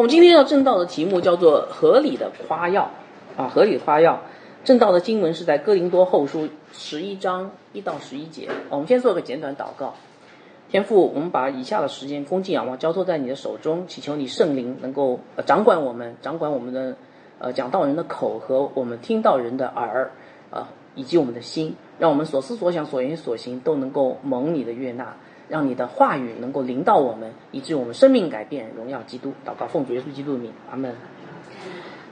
我们今天要正道的题目叫做“合理的夸耀”，啊，合理的夸耀。正道的经文是在哥林多后书十一章一到十一节。我们先做个简短祷告。天父，我们把以下的时间恭敬仰望交托在你的手中，祈求你圣灵能够呃掌管我们，掌管我们的呃讲道人的口和我们听到人的耳啊，以及我们的心，让我们所思所想所言所行都能够蒙你的悦纳。让你的话语能够临到我们，以致我们生命改变，荣耀基督。祷告奉主耶稣基督的名，阿门。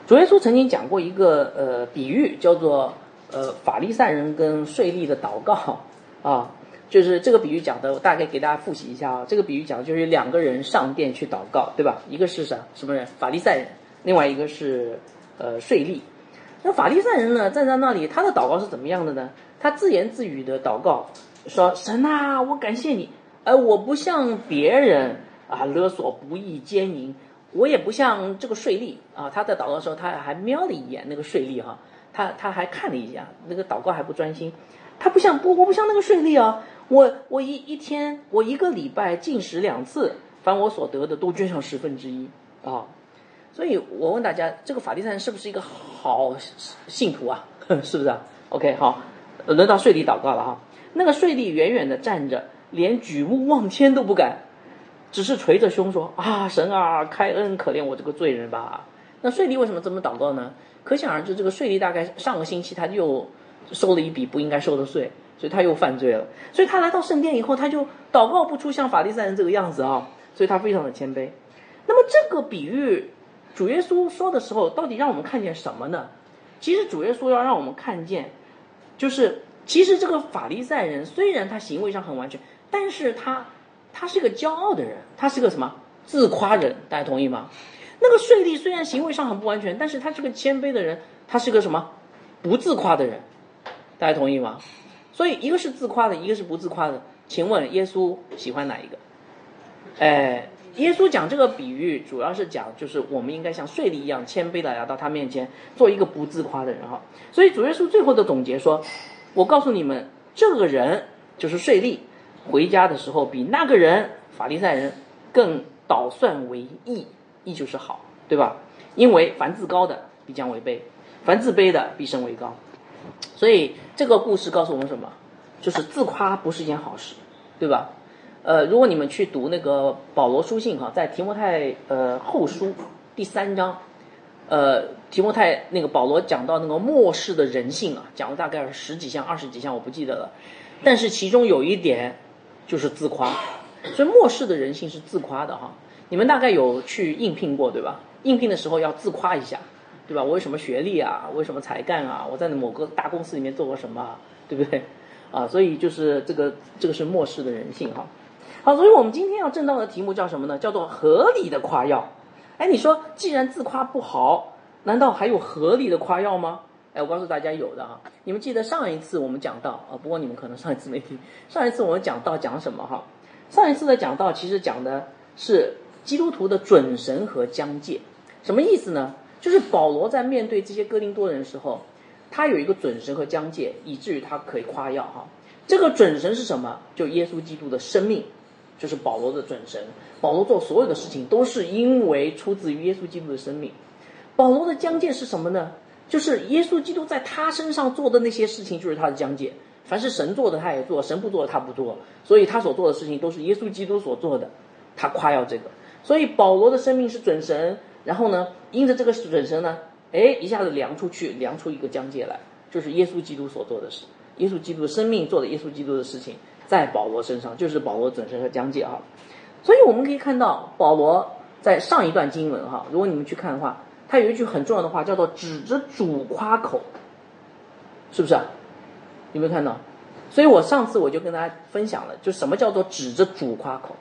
主耶稣曾经讲过一个呃比喻，叫做呃法利赛人跟税吏的祷告啊，就是这个比喻讲的，我大概给大家复习一下啊。这个比喻讲的就是两个人上殿去祷告，对吧？一个是啥什么人？法利赛人，另外一个是呃税吏。那法利赛人呢，站在那里，他的祷告是怎么样的呢？他自言自语的祷告说：“神啊，我感谢你。”而我不像别人啊勒索不义奸淫，我也不像这个税吏啊。他在祷告的时候，他还瞄了一眼那个税吏哈，他他还看了一下那个祷告还不专心。他不像不我不像那个税吏啊，我我一一天我一个礼拜进食两次，凡我所得的都捐上十分之一啊。所以我问大家，这个法利赛人是不是一个好信徒啊？是不是啊？OK 好，轮到税吏祷告了哈。那个税吏远远的站着。连举目望天都不敢，只是捶着胸说：“啊，神啊，开恩可怜我这个罪人吧。”那税吏为什么这么祷告呢？可想而知，这个税吏大概上个星期他又收了一笔不应该收的税，所以他又犯罪了。所以他来到圣殿以后，他就祷告不出像法利赛人这个样子啊，所以他非常的谦卑。那么这个比喻，主耶稣说的时候，到底让我们看见什么呢？其实主耶稣要让我们看见，就是其实这个法利赛人虽然他行为上很完全。但是他，他是个骄傲的人，他是个什么自夸人？大家同意吗？那个税吏虽然行为上很不完全，但是他是个谦卑的人，他是个什么不自夸的人？大家同意吗？所以一个是自夸的，一个是不自夸的。请问耶稣喜欢哪一个？哎，耶稣讲这个比喻，主要是讲就是我们应该像税吏一样谦卑的来到他面前，做一个不自夸的人哈。所以主耶稣最后的总结说：“我告诉你们，这个人就是税吏。”回家的时候，比那个人法利赛人更倒算为义，义就是好，对吧？因为凡自高的必将为卑，凡自卑的必升为高。所以这个故事告诉我们什么？就是自夸不是一件好事，对吧？呃，如果你们去读那个保罗书信哈，在提摩太呃后书第三章，呃，提摩太那个保罗讲到那个末世的人性啊，讲了大概十几项、二十几项，我不记得了。但是其中有一点。就是自夸，所以末世的人性是自夸的哈。你们大概有去应聘过对吧？应聘的时候要自夸一下，对吧？我有什么学历啊？我有什么才干啊？我在某个大公司里面做过什么，对不对？啊，所以就是这个这个是末世的人性哈。好，所以我们今天要正道的题目叫什么呢？叫做合理的夸耀。哎，你说既然自夸不好，难道还有合理的夸耀吗？哎，我告诉大家有的哈，你们记得上一次我们讲到啊，不过你们可能上一次没听。上一次我们讲到讲什么哈？上一次的讲到其实讲的是基督徒的准神和疆界，什么意思呢？就是保罗在面对这些哥林多人的时候，他有一个准神和疆界，以至于他可以夸耀哈。这个准神是什么？就耶稣基督的生命，就是保罗的准神。保罗做所有的事情都是因为出自于耶稣基督的生命。保罗的疆界是什么呢？就是耶稣基督在他身上做的那些事情，就是他的讲解。凡是神做的，他也做；神不做的，他不做。所以他所做的事情都是耶稣基督所做的。他夸耀这个。所以保罗的生命是准神，然后呢，因着这个准神呢，哎，一下子量出去，量出一个疆界来，就是耶稣基督所做的事。耶稣基督生命做的耶稣基督的事情，在保罗身上就是保罗准神和疆界哈。所以我们可以看到，保罗在上一段经文哈，如果你们去看的话。他有一句很重要的话，叫做“指着主夸口”，是不是？有没有看到？所以我上次我就跟大家分享了，就什么叫做指着主夸口。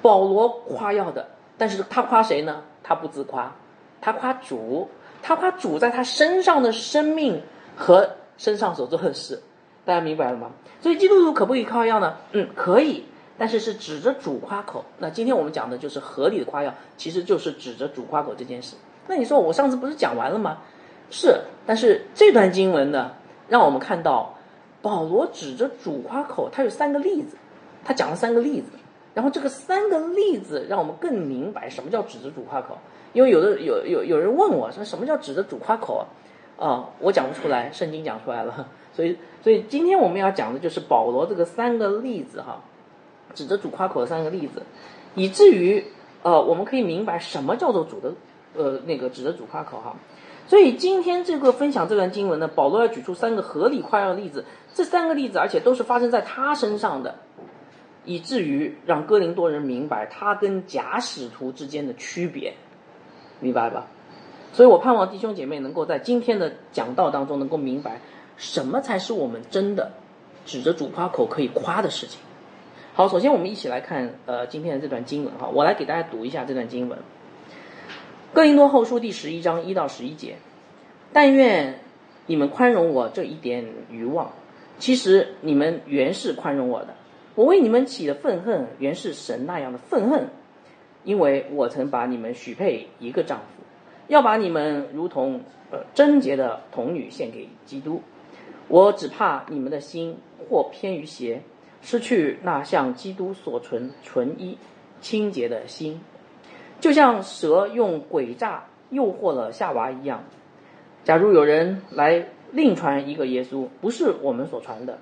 保罗夸耀的，但是他夸谁呢？他不自夸，他夸主，他夸主在他身上的生命和身上所做的事。大家明白了吗？所以基督徒可不可以夸耀呢？嗯，可以，但是是指着主夸口。那今天我们讲的就是合理的夸耀，其实就是指着主夸口这件事。那你说我上次不是讲完了吗？是，但是这段经文呢，让我们看到保罗指着主夸口，他有三个例子，他讲了三个例子，然后这个三个例子让我们更明白什么叫指着主夸口。因为有的有有有人问我说什么叫指着主夸口啊？啊，我讲不出来，圣经讲出来了。所以所以今天我们要讲的就是保罗这个三个例子哈，指着主夸口的三个例子，以至于呃我们可以明白什么叫做主的呃那个指着主夸口哈。所以今天这个分享这段经文呢，保罗要举出三个合理夸耀的例子，这三个例子而且都是发生在他身上的。以至于让哥林多人明白他跟假使徒之间的区别，明白吧？所以我盼望弟兄姐妹能够在今天的讲道当中能够明白，什么才是我们真的指着主夸口可以夸的事情。好，首先我们一起来看呃今天的这段经文哈，我来给大家读一下这段经文，《哥林多后书》第十一章一到十一节，但愿你们宽容我这一点愚妄，其实你们原是宽容我的。我为你们起的愤恨，原是神那样的愤恨，因为我曾把你们许配一个丈夫，要把你们如同呃贞洁的童女献给基督。我只怕你们的心或偏于邪，失去那向基督所存纯一、清洁的心，就像蛇用诡诈诱惑了夏娃一样。假如有人来另传一个耶稣，不是我们所传的，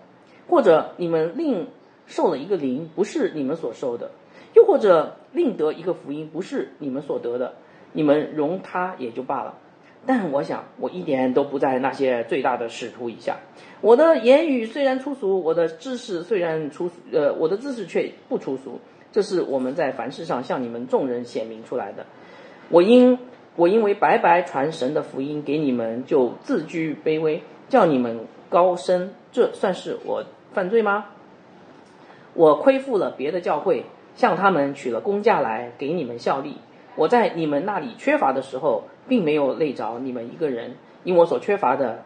或者你们另。受了一个灵，不是你们所受的；又或者另得一个福音，不是你们所得的，你们容他也就罢了。但我想，我一点都不在那些最大的使徒以下。我的言语虽然粗俗，我的知识虽然粗，呃，我的知识却不粗俗。这是我们在凡事上向你们众人显明出来的。我因我因为白白传神的福音给你们，就自居卑微，叫你们高升，这算是我犯罪吗？我亏负了别的教会，向他们取了工价来给你们效力。我在你们那里缺乏的时候，并没有累着你们一个人，因我所缺乏的，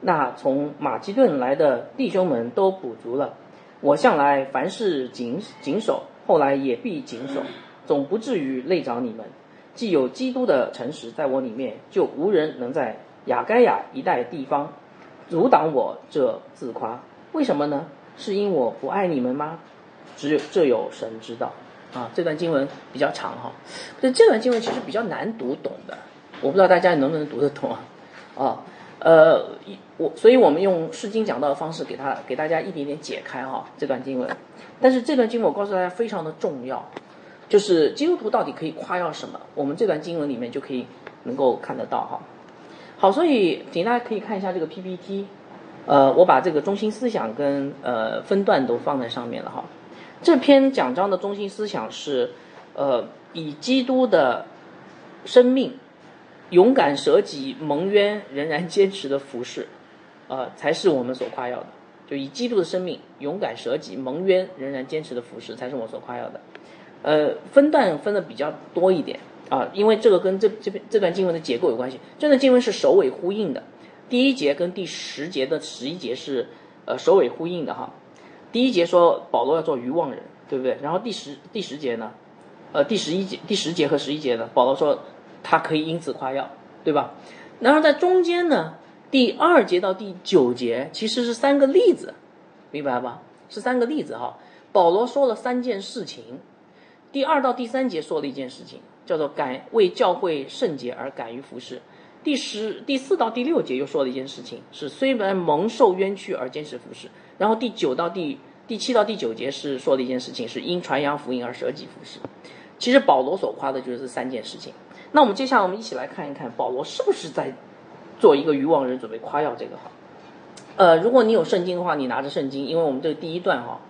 那从马其顿来的弟兄们都补足了。我向来凡事谨谨守，后来也必谨守，总不至于累着你们。既有基督的诚实在我里面，就无人能在雅该亚一带地方阻挡我这自夸。为什么呢？是因我不爱你们吗？只有这有神知道，啊，这段经文比较长哈，这这段经文其实比较难读懂的，我不知道大家能不能读得懂啊，啊，呃，我所以我们用诗经讲道的方式给他给大家一点点解开哈这段经文，但是这段经文我告诉大家非常的重要，就是基督徒到底可以夸耀什么，我们这段经文里面就可以能够看得到哈，好，所以请大家可以看一下这个 PPT，呃，我把这个中心思想跟呃分段都放在上面了哈。这篇讲章的中心思想是，呃，以基督的生命勇敢舍己、蒙冤仍然坚持的服饰，呃，才是我们所夸耀的。就以基督的生命勇敢舍己、蒙冤仍然坚持的服侍，才是我所夸耀的。呃，分段分的比较多一点啊，因为这个跟这这边这段经文的结构有关系。这段经文是首尾呼应的，第一节跟第十节的十一节是呃首尾呼应的哈。第一节说保罗要做愚妄人，对不对？然后第十第十节呢，呃，第十一节、第十节和十一节呢，保罗说他可以因此夸耀，对吧？然后在中间呢，第二节到第九节其实是三个例子，明白吧？是三个例子哈。保罗说了三件事情，第二到第三节说了一件事情，叫做敢为教会圣洁而敢于服侍。第十第四到第六节又说了一件事情，是虽然蒙受冤屈而坚持服侍。然后第九到第第七到第九节是说的一件事情，是因传扬福音而舍己服侍。其实保罗所夸的就是这三件事情。那我们接下来我们一起来看一看，保罗是不是在做一个渔网人，准备夸耀这个哈？呃，如果你有圣经的话，你拿着圣经，因为我们这个第一段哈，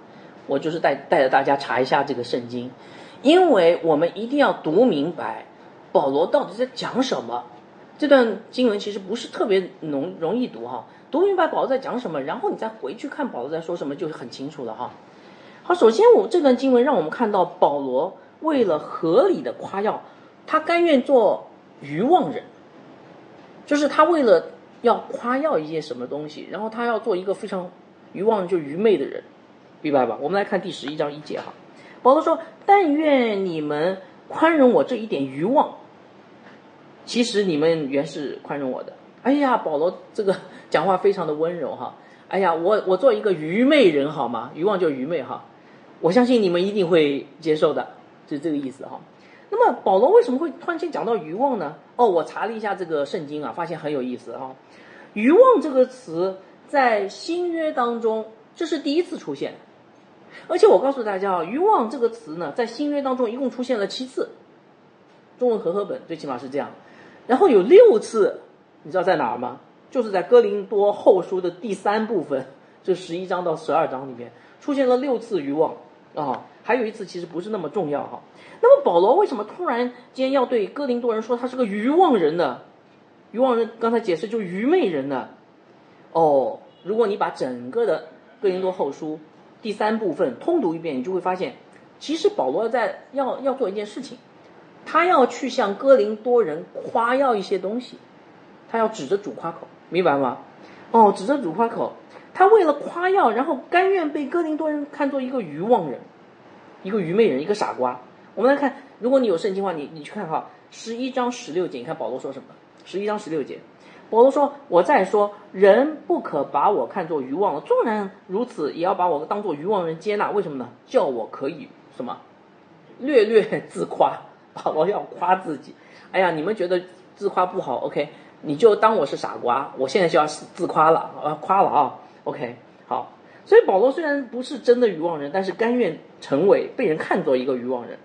我就是带带着大家查一下这个圣经，因为我们一定要读明白保罗到底在讲什么。这段经文其实不是特别容容易读哈。读明白保罗在讲什么，然后你再回去看保罗在说什么，就是很清楚了哈。好，首先我这段经文让我们看到保罗为了合理的夸耀，他甘愿做愚妄人，就是他为了要夸耀一件什么东西，然后他要做一个非常愚妄就愚昧的人，明白吧？我们来看第十一章一节哈，保罗说：“但愿你们宽容我这一点愚妄，其实你们原是宽容我的。”哎呀，保罗这个讲话非常的温柔哈。哎呀，我我做一个愚昧人好吗？愚妄就愚昧哈。我相信你们一定会接受的，就是这个意思哈。那么保罗为什么会突然间讲到愚妄呢？哦，我查了一下这个圣经啊，发现很有意思哈。愚妄这个词在新约当中这是第一次出现，而且我告诉大家啊，愚妄这个词呢，在新约当中一共出现了七次，中文和合本最起码是这样，然后有六次，你知道在哪儿吗？就是在哥林多后书的第三部分，这十一章到十二章里面出现了六次愚妄啊，还有一次其实不是那么重要哈。那么保罗为什么突然间要对哥林多人说他是个愚妄人呢？愚妄人刚才解释就愚昧人呢？哦，如果你把整个的哥林多后书第三部分通读一遍，你就会发现，其实保罗在要要做一件事情，他要去向哥林多人夸耀一些东西，他要指着主夸口，明白吗？哦，指着主夸口，他为了夸耀，然后甘愿被哥林多人看作一个愚妄人，一个愚昧人，一个傻瓜。我们来看，如果你有圣经的话，你你去看哈，十一章十六节，你看保罗说什么？十一章十六节，保罗说：“我再说，人不可把我看作愚妄了，纵然如此，也要把我当作愚妄人接纳。为什么呢？叫我可以什么？略略自夸。保罗要夸自己。哎呀，你们觉得自夸不好？OK，你就当我是傻瓜。我现在就要自夸了，啊，夸了啊。OK，好。所以保罗虽然不是真的愚妄人，但是甘愿成为被人看作一个愚妄人。”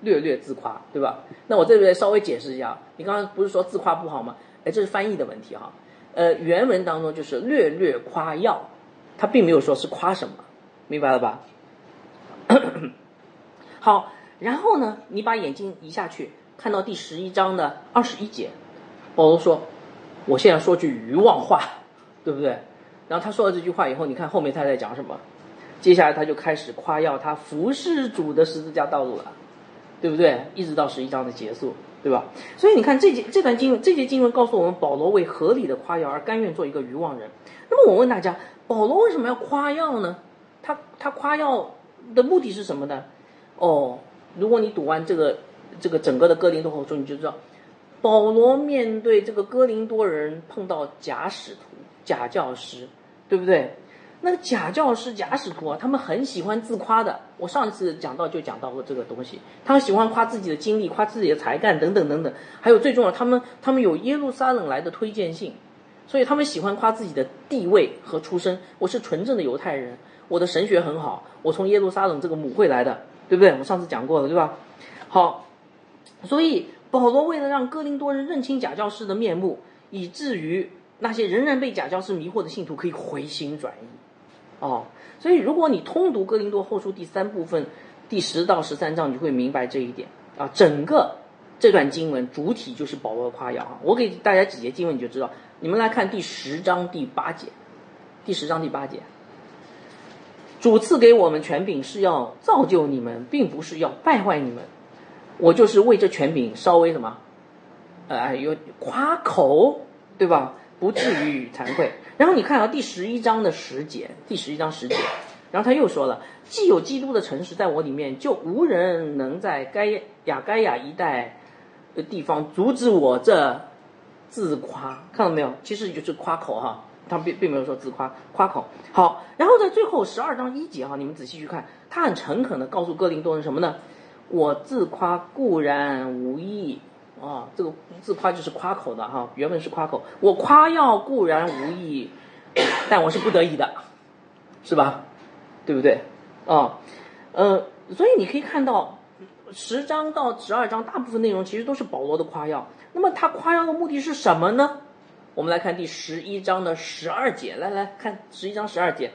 略略自夸，对吧？那我这边稍微解释一下，你刚刚不是说自夸不好吗？哎，这是翻译的问题哈。呃，原文当中就是略略夸耀，他并没有说是夸什么，明白了吧？好，然后呢，你把眼睛移下去，看到第十一章的二十一节，保罗说：“我现在说句愚妄话，对不对？”然后他说了这句话以后，你看后面他在讲什么？接下来他就开始夸耀他服侍主的十字架道路了。对不对？一直到十一章的结束，对吧？所以你看这节这段经这节经文告诉我们，保罗为合理的夸耀而甘愿做一个愚妄人。那么我问大家，保罗为什么要夸耀呢？他他夸耀的目的是什么呢？哦，如果你读完这个这个整个的哥林多后书，你就知道，保罗面对这个哥林多人碰到假使徒、假教师，对不对？那个假教师、假使徒啊，他们很喜欢自夸的。我上次讲到就讲到过这个东西，他们喜欢夸自己的经历、夸自己的才干等等等等。还有最重要，他们他们有耶路撒冷来的推荐信，所以他们喜欢夸自己的地位和出身。我是纯正的犹太人，我的神学很好，我从耶路撒冷这个母会来的，对不对？我上次讲过了，对吧？好，所以保罗为了让哥林多人认清假教师的面目，以至于那些仍然被假教师迷惑的信徒可以回心转意。哦，所以如果你通读哥林多后书第三部分第十到十三章，你就会明白这一点啊。整个这段经文主体就是保罗的夸耀啊。我给大家几节经文，你就知道。你们来看第十章第八节，第十章第八节，主赐给我们权柄是要造就你们，并不是要败坏你们。我就是为这权柄稍微什么，呃，有夸口，对吧？不至于惭愧。然后你看啊，第十一章的十节，第十一章十节，然后他又说了：既有基督的诚实在我里面，就无人能在该亚该亚一带的地方阻止我这自夸。看到没有？其实就是夸口哈，他并并没有说自夸，夸口。好，然后在最后十二章一节哈，你们仔细去看，他很诚恳的告诉哥林多人什么呢？我自夸固然无益。啊，这个自夸就是夸口的哈，原文是夸口。我夸耀固然无益，但我是不得已的，是吧？对不对？啊，呃，所以你可以看到十章到十二章大部分内容其实都是保罗的夸耀。那么他夸耀的目的是什么呢？我们来看第十一章的十二节，来来看十一章十二节，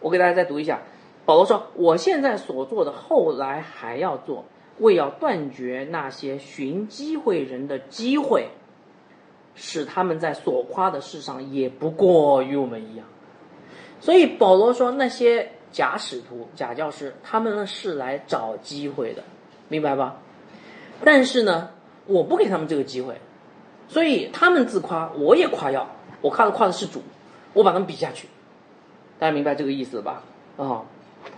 我给大家再读一下。保罗说：“我现在所做的，后来还要做。”为要断绝那些寻机会人的机会，使他们在所夸的事上也不过与我们一样。所以保罗说，那些假使徒、假教师，他们呢是来找机会的，明白吧？但是呢，我不给他们这个机会，所以他们自夸，我也夸耀，我夸的夸的是主，我把他们比下去。大家明白这个意思吧？啊，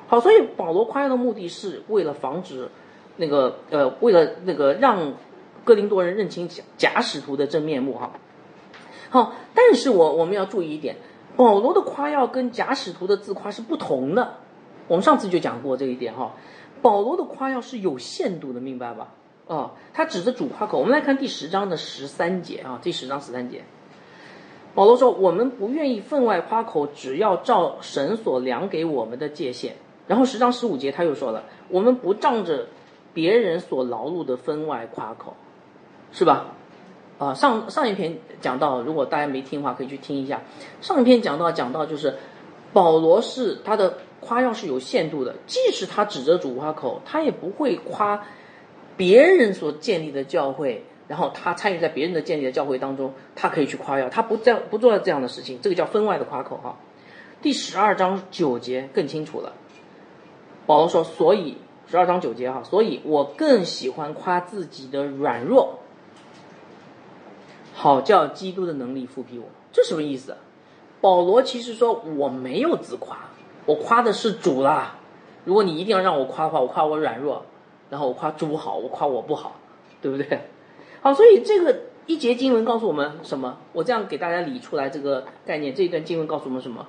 好，所以保罗夸耀的目的是为了防止。那个呃，为了那个让哥林多人认清假假使徒的真面目哈，好，但是我我们要注意一点，保罗的夸耀跟假使徒的自夸是不同的，我们上次就讲过这一点哈。保罗的夸耀是有限度的，明白吧？哦，他指着主夸口。我们来看第十章的十三节啊，第十章十三节，保罗说：“我们不愿意分外夸口，只要照神所量给我们的界限。”然后十章十五节他又说了：“我们不仗着别人所劳碌的分外夸口，是吧？”啊，上上一篇讲到，如果大家没听的话，可以去听一下。上一篇讲到讲到就是保罗是他的夸耀是有限度的，即使他指着主夸口，他也不会夸别人所建立的教会，然后他参与在别人的建立的教会当中，他可以去夸耀，他不这样不做这样的事情，这个叫分外的夸口哈。第十二章九节更清楚了，保罗说：“所以十二章九节哈，所以我更喜欢夸自己的软弱。”好叫基督的能力复辟我，这什么意思？保罗其实说我没有自夸，我夸的是主啦。如果你一定要让我夸的话，我夸我软弱，然后我夸主好，我夸我不好，对不对？好，所以这个一节经文告诉我们什么？我这样给大家理出来这个概念，这一段经文告诉我们什么？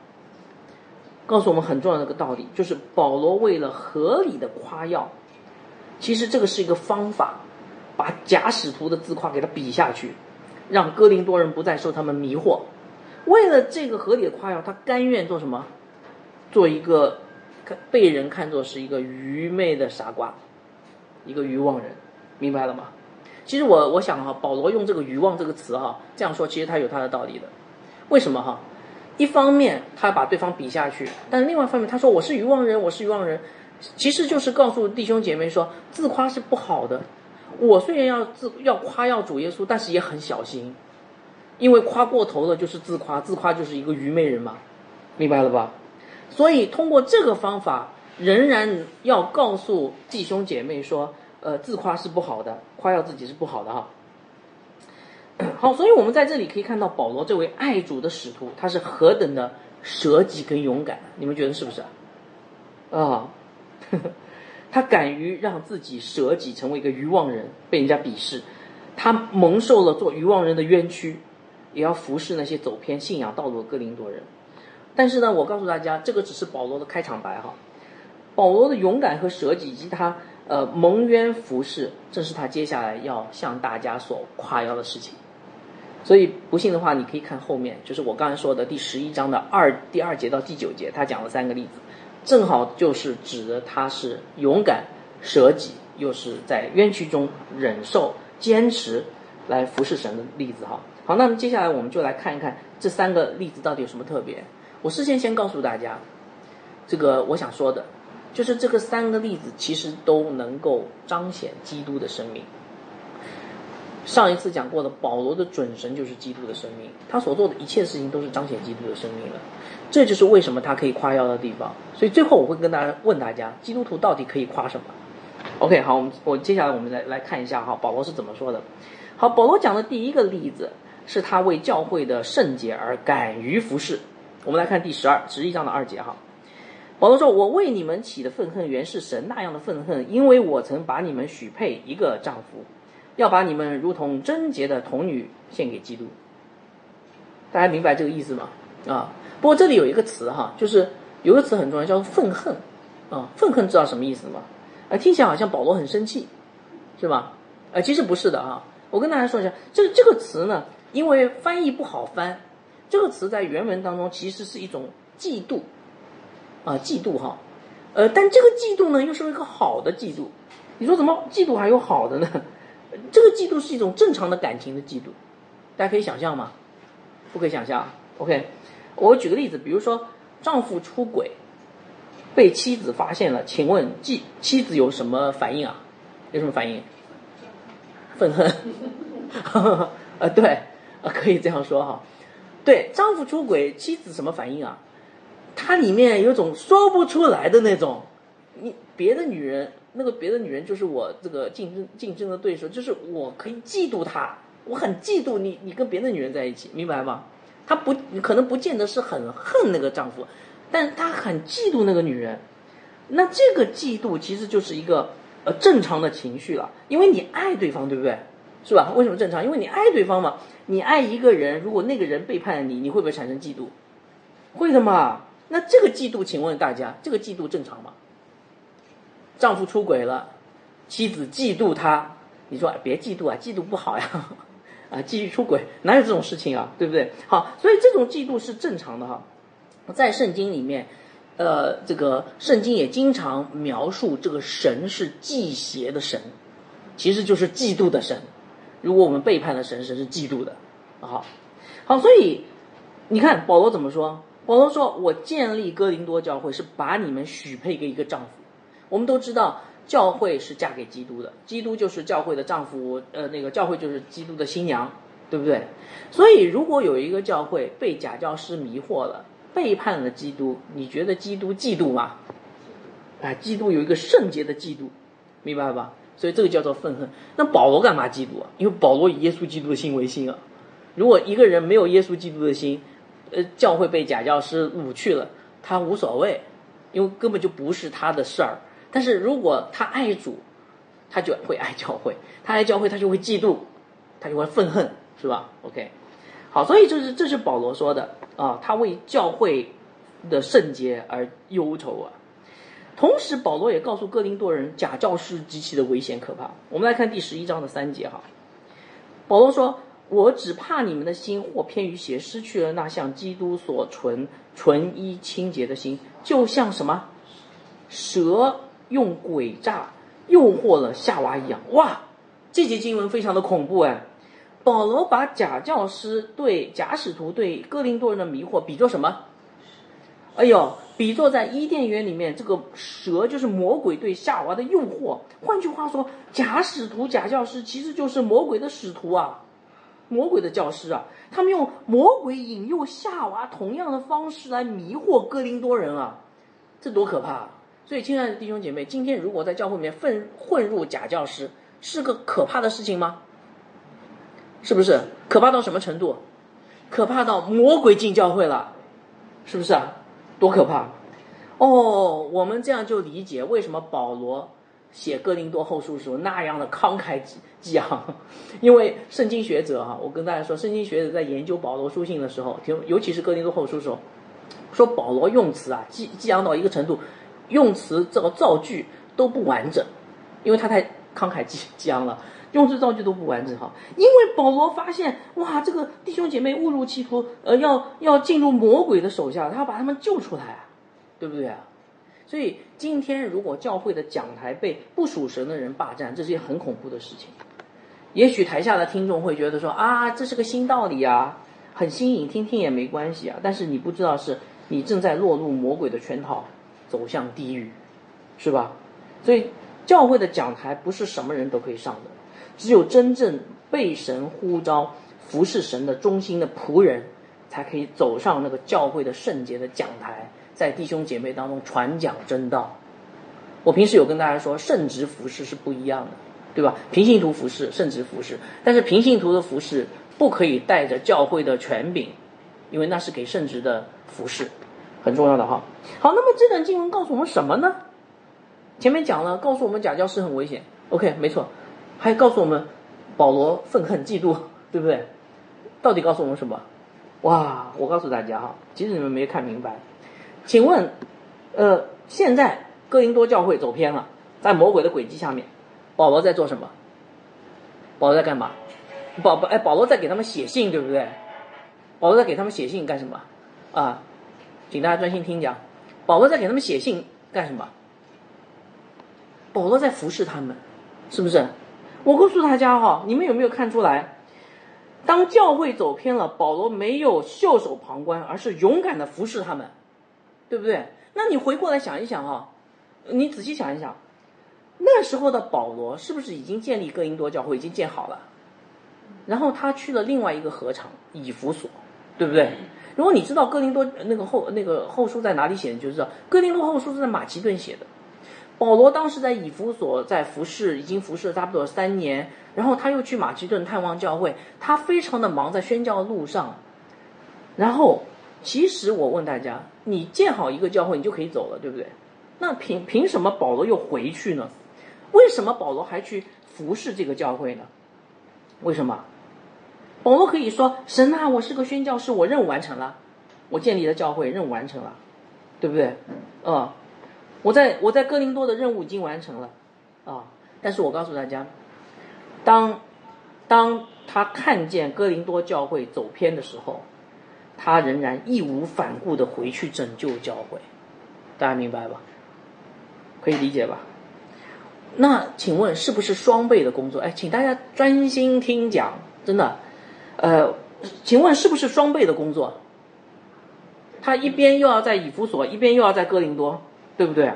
告诉我们很重要的一个道理，就是保罗为了合理的夸耀，其实这个是一个方法，把假使徒的自夸给他比下去。让哥林多人不再受他们迷惑，为了这个合理的夸耀，他甘愿做什么？做一个被人看作是一个愚昧的傻瓜，一个愚妄人，明白了吗？其实我我想哈，保罗用这个愚妄这个词哈，这样说其实他有他的道理的。为什么哈？一方面他把对方比下去，但另外一方面他说我是愚妄人，我是愚妄人，其实就是告诉弟兄姐妹说，自夸是不好的。我虽然要自要夸耀主耶稣，但是也很小心，因为夸过头了就是自夸，自夸就是一个愚昧人嘛，明白了吧？所以通过这个方法，仍然要告诉弟兄姐妹说，呃，自夸是不好的，夸耀自己是不好的哈。好，所以我们在这里可以看到保罗这位爱主的使徒，他是何等的舍己跟勇敢，你们觉得是不是？啊。他敢于让自己舍己，成为一个愚妄人，被人家鄙视。他蒙受了做愚妄人的冤屈，也要服侍那些走偏信仰道路的哥林多人。但是呢，我告诉大家，这个只是保罗的开场白哈。保罗的勇敢和舍己，以及他呃蒙冤服侍，正是他接下来要向大家所夸耀的事情。所以不信的话，你可以看后面，就是我刚才说的第十一章的二第二节到第九节，他讲了三个例子。正好就是指的他是勇敢舍己，又是在冤屈中忍受、坚持来服侍神的例子哈。好，那么接下来我们就来看一看这三个例子到底有什么特别。我事先先告诉大家，这个我想说的，就是这个三个例子其实都能够彰显基督的生命。上一次讲过的，保罗的准神就是基督的生命，他所做的一切事情都是彰显基督的生命的。这就是为什么他可以夸耀的地方。所以最后我会跟大家问大家：基督徒到底可以夸什么？OK，好，我们我接下来我们来来看一下哈，保罗是怎么说的。好，保罗讲的第一个例子是他为教会的圣洁而敢于服侍。我们来看第十二十一章的二节哈。保罗说：“我为你们起的愤恨原是神那样的愤恨，因为我曾把你们许配一个丈夫，要把你们如同贞洁的童女献给基督。”大家明白这个意思吗？啊？不过这里有一个词哈，就是有个词很重要，叫做愤恨，啊，愤恨知道什么意思吗？啊，听起来好像保罗很生气，是吧？啊，其实不是的啊。我跟大家说一下，这这个词呢，因为翻译不好翻，这个词在原文当中其实是一种嫉妒，啊，嫉妒哈，呃，但这个嫉妒呢，又是一个好的嫉妒。你说怎么嫉妒还有好的呢？这个嫉妒是一种正常的感情的嫉妒，大家可以想象吗？不可以想象，OK。我举个例子，比如说丈夫出轨，被妻子发现了，请问妻妻子有什么反应啊？有什么反应？愤恨。呃，对，呃，可以这样说哈。对，丈夫出轨，妻子什么反应啊？她里面有种说不出来的那种，你别的女人，那个别的女人就是我这个竞争竞争的对手，就是我可以嫉妒她，我很嫉妒你，你跟别的女人在一起，明白吗？她不可能不见得是很恨那个丈夫，但她很嫉妒那个女人。那这个嫉妒其实就是一个呃正常的情绪了，因为你爱对方，对不对？是吧？为什么正常？因为你爱对方嘛。你爱一个人，如果那个人背叛了你，你会不会产生嫉妒？会的嘛。那这个嫉妒，请问大家，这个嫉妒正常吗？丈夫出轨了，妻子嫉妒他，你说别嫉妒啊，嫉妒不好呀，啊，继续出轨，哪有这种事情啊，对不对？好，所以这种嫉妒是正常的哈，在圣经里面，呃，这个圣经也经常描述这个神是忌邪的神，其实就是嫉妒的神。如果我们背叛了神，神是嫉妒的，好，好，所以你看保罗怎么说？保罗说：“我建立哥林多教会是把你们许配给一个丈夫。我们都知道，教会是嫁给基督的，基督就是教会的丈夫，呃，那个教会就是基督的新娘，对不对？所以，如果有一个教会被假教师迷惑了，背叛了基督，你觉得基督嫉妒吗？啊，基督有一个圣洁的嫉妒，明白吧？所以这个叫做愤恨。那保罗干嘛嫉妒啊？因为保罗以耶稣基督的心为心啊。如果一个人没有耶稣基督的心，呃，教会被假教师掳去了，他无所谓，因为根本就不是他的事儿。但是如果他爱主，他就会爱教会，他爱教会，他就会嫉妒，他就会愤恨，是吧？OK，好，所以这是这是保罗说的啊，他为教会的圣洁而忧愁啊。同时，保罗也告诉哥林多人，假教师极其的危险可怕。我们来看第十一章的三节哈，保罗说。我只怕你们的心或偏于邪，失去了那像基督所存纯一清洁的心，就像什么蛇用诡诈诱惑了夏娃一样。哇，这节经文非常的恐怖哎！保罗把假教师对假使徒对哥林多人的迷惑比作什么？哎呦，比作在伊甸园里面这个蛇就是魔鬼对夏娃的诱惑。换句话说，假使徒假教师其实就是魔鬼的使徒啊。魔鬼的教师啊，他们用魔鬼引诱夏娃同样的方式来迷惑哥林多人啊，这多可怕！所以，亲爱的弟兄姐妹，今天如果在教会里面混混入假教师，是个可怕的事情吗？是不是？可怕到什么程度？可怕到魔鬼进教会了，是不是啊？多可怕！哦，我们这样就理解为什么保罗。写哥林多后书时候那样的慷慨激激昂，因为圣经学者哈，我跟大家说，圣经学者在研究保罗书信的时候，听尤其是哥林多后书时候，说保罗用词啊激激昂到一个程度，用词这个造句都不完整，因为他太慷慨激激昂了，用词造句都不完整哈。因为保罗发现哇，这个弟兄姐妹误入歧途，呃，要要进入魔鬼的手下，他要把他们救出来啊，对不对啊？所以今天如果教会的讲台被不属神的人霸占，这是一件很恐怖的事情。也许台下的听众会觉得说啊，这是个新道理啊，很新颖，听听也没关系啊。但是你不知道是你正在落入魔鬼的圈套，走向地狱，是吧？所以教会的讲台不是什么人都可以上的，只有真正被神呼召服侍神的忠心的仆人，才可以走上那个教会的圣洁的讲台。在弟兄姐妹当中传讲真道，我平时有跟大家说，圣职服饰是不一样的，对吧？平信徒服饰，圣职服饰，但是平信徒的服饰不可以带着教会的权柄，因为那是给圣职的服饰，很重要的哈。好，那么这段经文告诉我们什么呢？前面讲了，告诉我们假教师很危险，OK，没错，还告诉我们保罗愤恨嫉妒，对不对？到底告诉我们什么？哇，我告诉大家哈，其实你们没看明白。请问，呃，现在哥林多教会走偏了，在魔鬼的轨迹下面，保罗在做什么？保罗在干嘛？保保哎，保罗在给他们写信，对不对？保罗在给他们写信干什么？啊，请大家专心听讲。保罗在给他们写信干什么？保罗在服侍他们，是不是？我告诉大家哈，你们有没有看出来？当教会走偏了，保罗没有袖手旁观，而是勇敢的服侍他们。对不对？那你回过来想一想哈，你仔细想一想，那时候的保罗是不是已经建立哥林多教会，已经建好了？然后他去了另外一个合场以弗所，对不对？如果你知道哥林多那个后那个后书在哪里写，你就知道哥林多后书是在马其顿写的。保罗当时在以弗所在服侍，已经服侍了差不多三年，然后他又去马其顿探望教会，他非常的忙在宣教路上，然后。其实我问大家，你建好一个教会，你就可以走了，对不对？那凭凭什么保罗又回去呢？为什么保罗还去服侍这个教会呢？为什么？我们可以说：“神啊，我是个宣教士，我任务完成了，我建立了教会，任务完成了。”对不对？啊，我在我在哥林多的任务已经完成了啊，但是我告诉大家，当当他看见哥林多教会走偏的时候，他仍然义无反顾的回去拯救教会，大家明白吧？可以理解吧？那请问是不是双倍的工作？哎，请大家专心听讲，真的，呃，请问是不是双倍的工作？他一边又要在以弗所，一边又要在哥林多，对不对？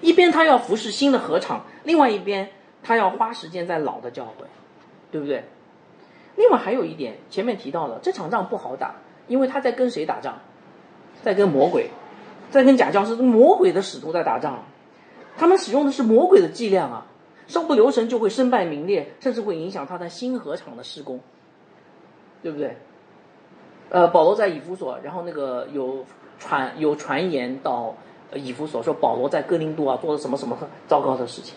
一边他要服侍新的合场，另外一边他要花时间在老的教会，对不对？另外还有一点，前面提到了这场仗不好打，因为他在跟谁打仗？在跟魔鬼，在跟假教师、魔鬼的使徒在打仗。他们使用的是魔鬼的伎俩啊，稍不留神就会身败名裂，甚至会影响他的新合场的施工，对不对？呃，保罗在以弗所，然后那个有传有传言到以弗所说保罗在哥林多啊做了什么什么糟糕的事情，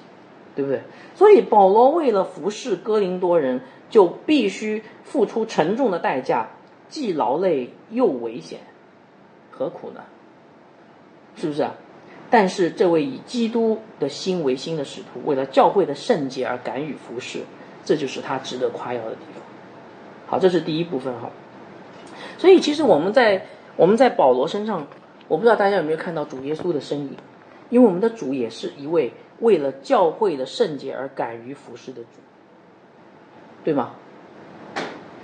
对不对？所以保罗为了服侍哥林多人，就必须付出沉重的代价，既劳累又危险，何苦呢？是不是啊？但是这位以基督的心为心的使徒，为了教会的圣洁而敢于服侍，这就是他值得夸耀的地方。好，这是第一部分哈。所以其实我们在我们在保罗身上，我不知道大家有没有看到主耶稣的身影，因为我们的主也是一位为了教会的圣洁而敢于服侍的主，对吗？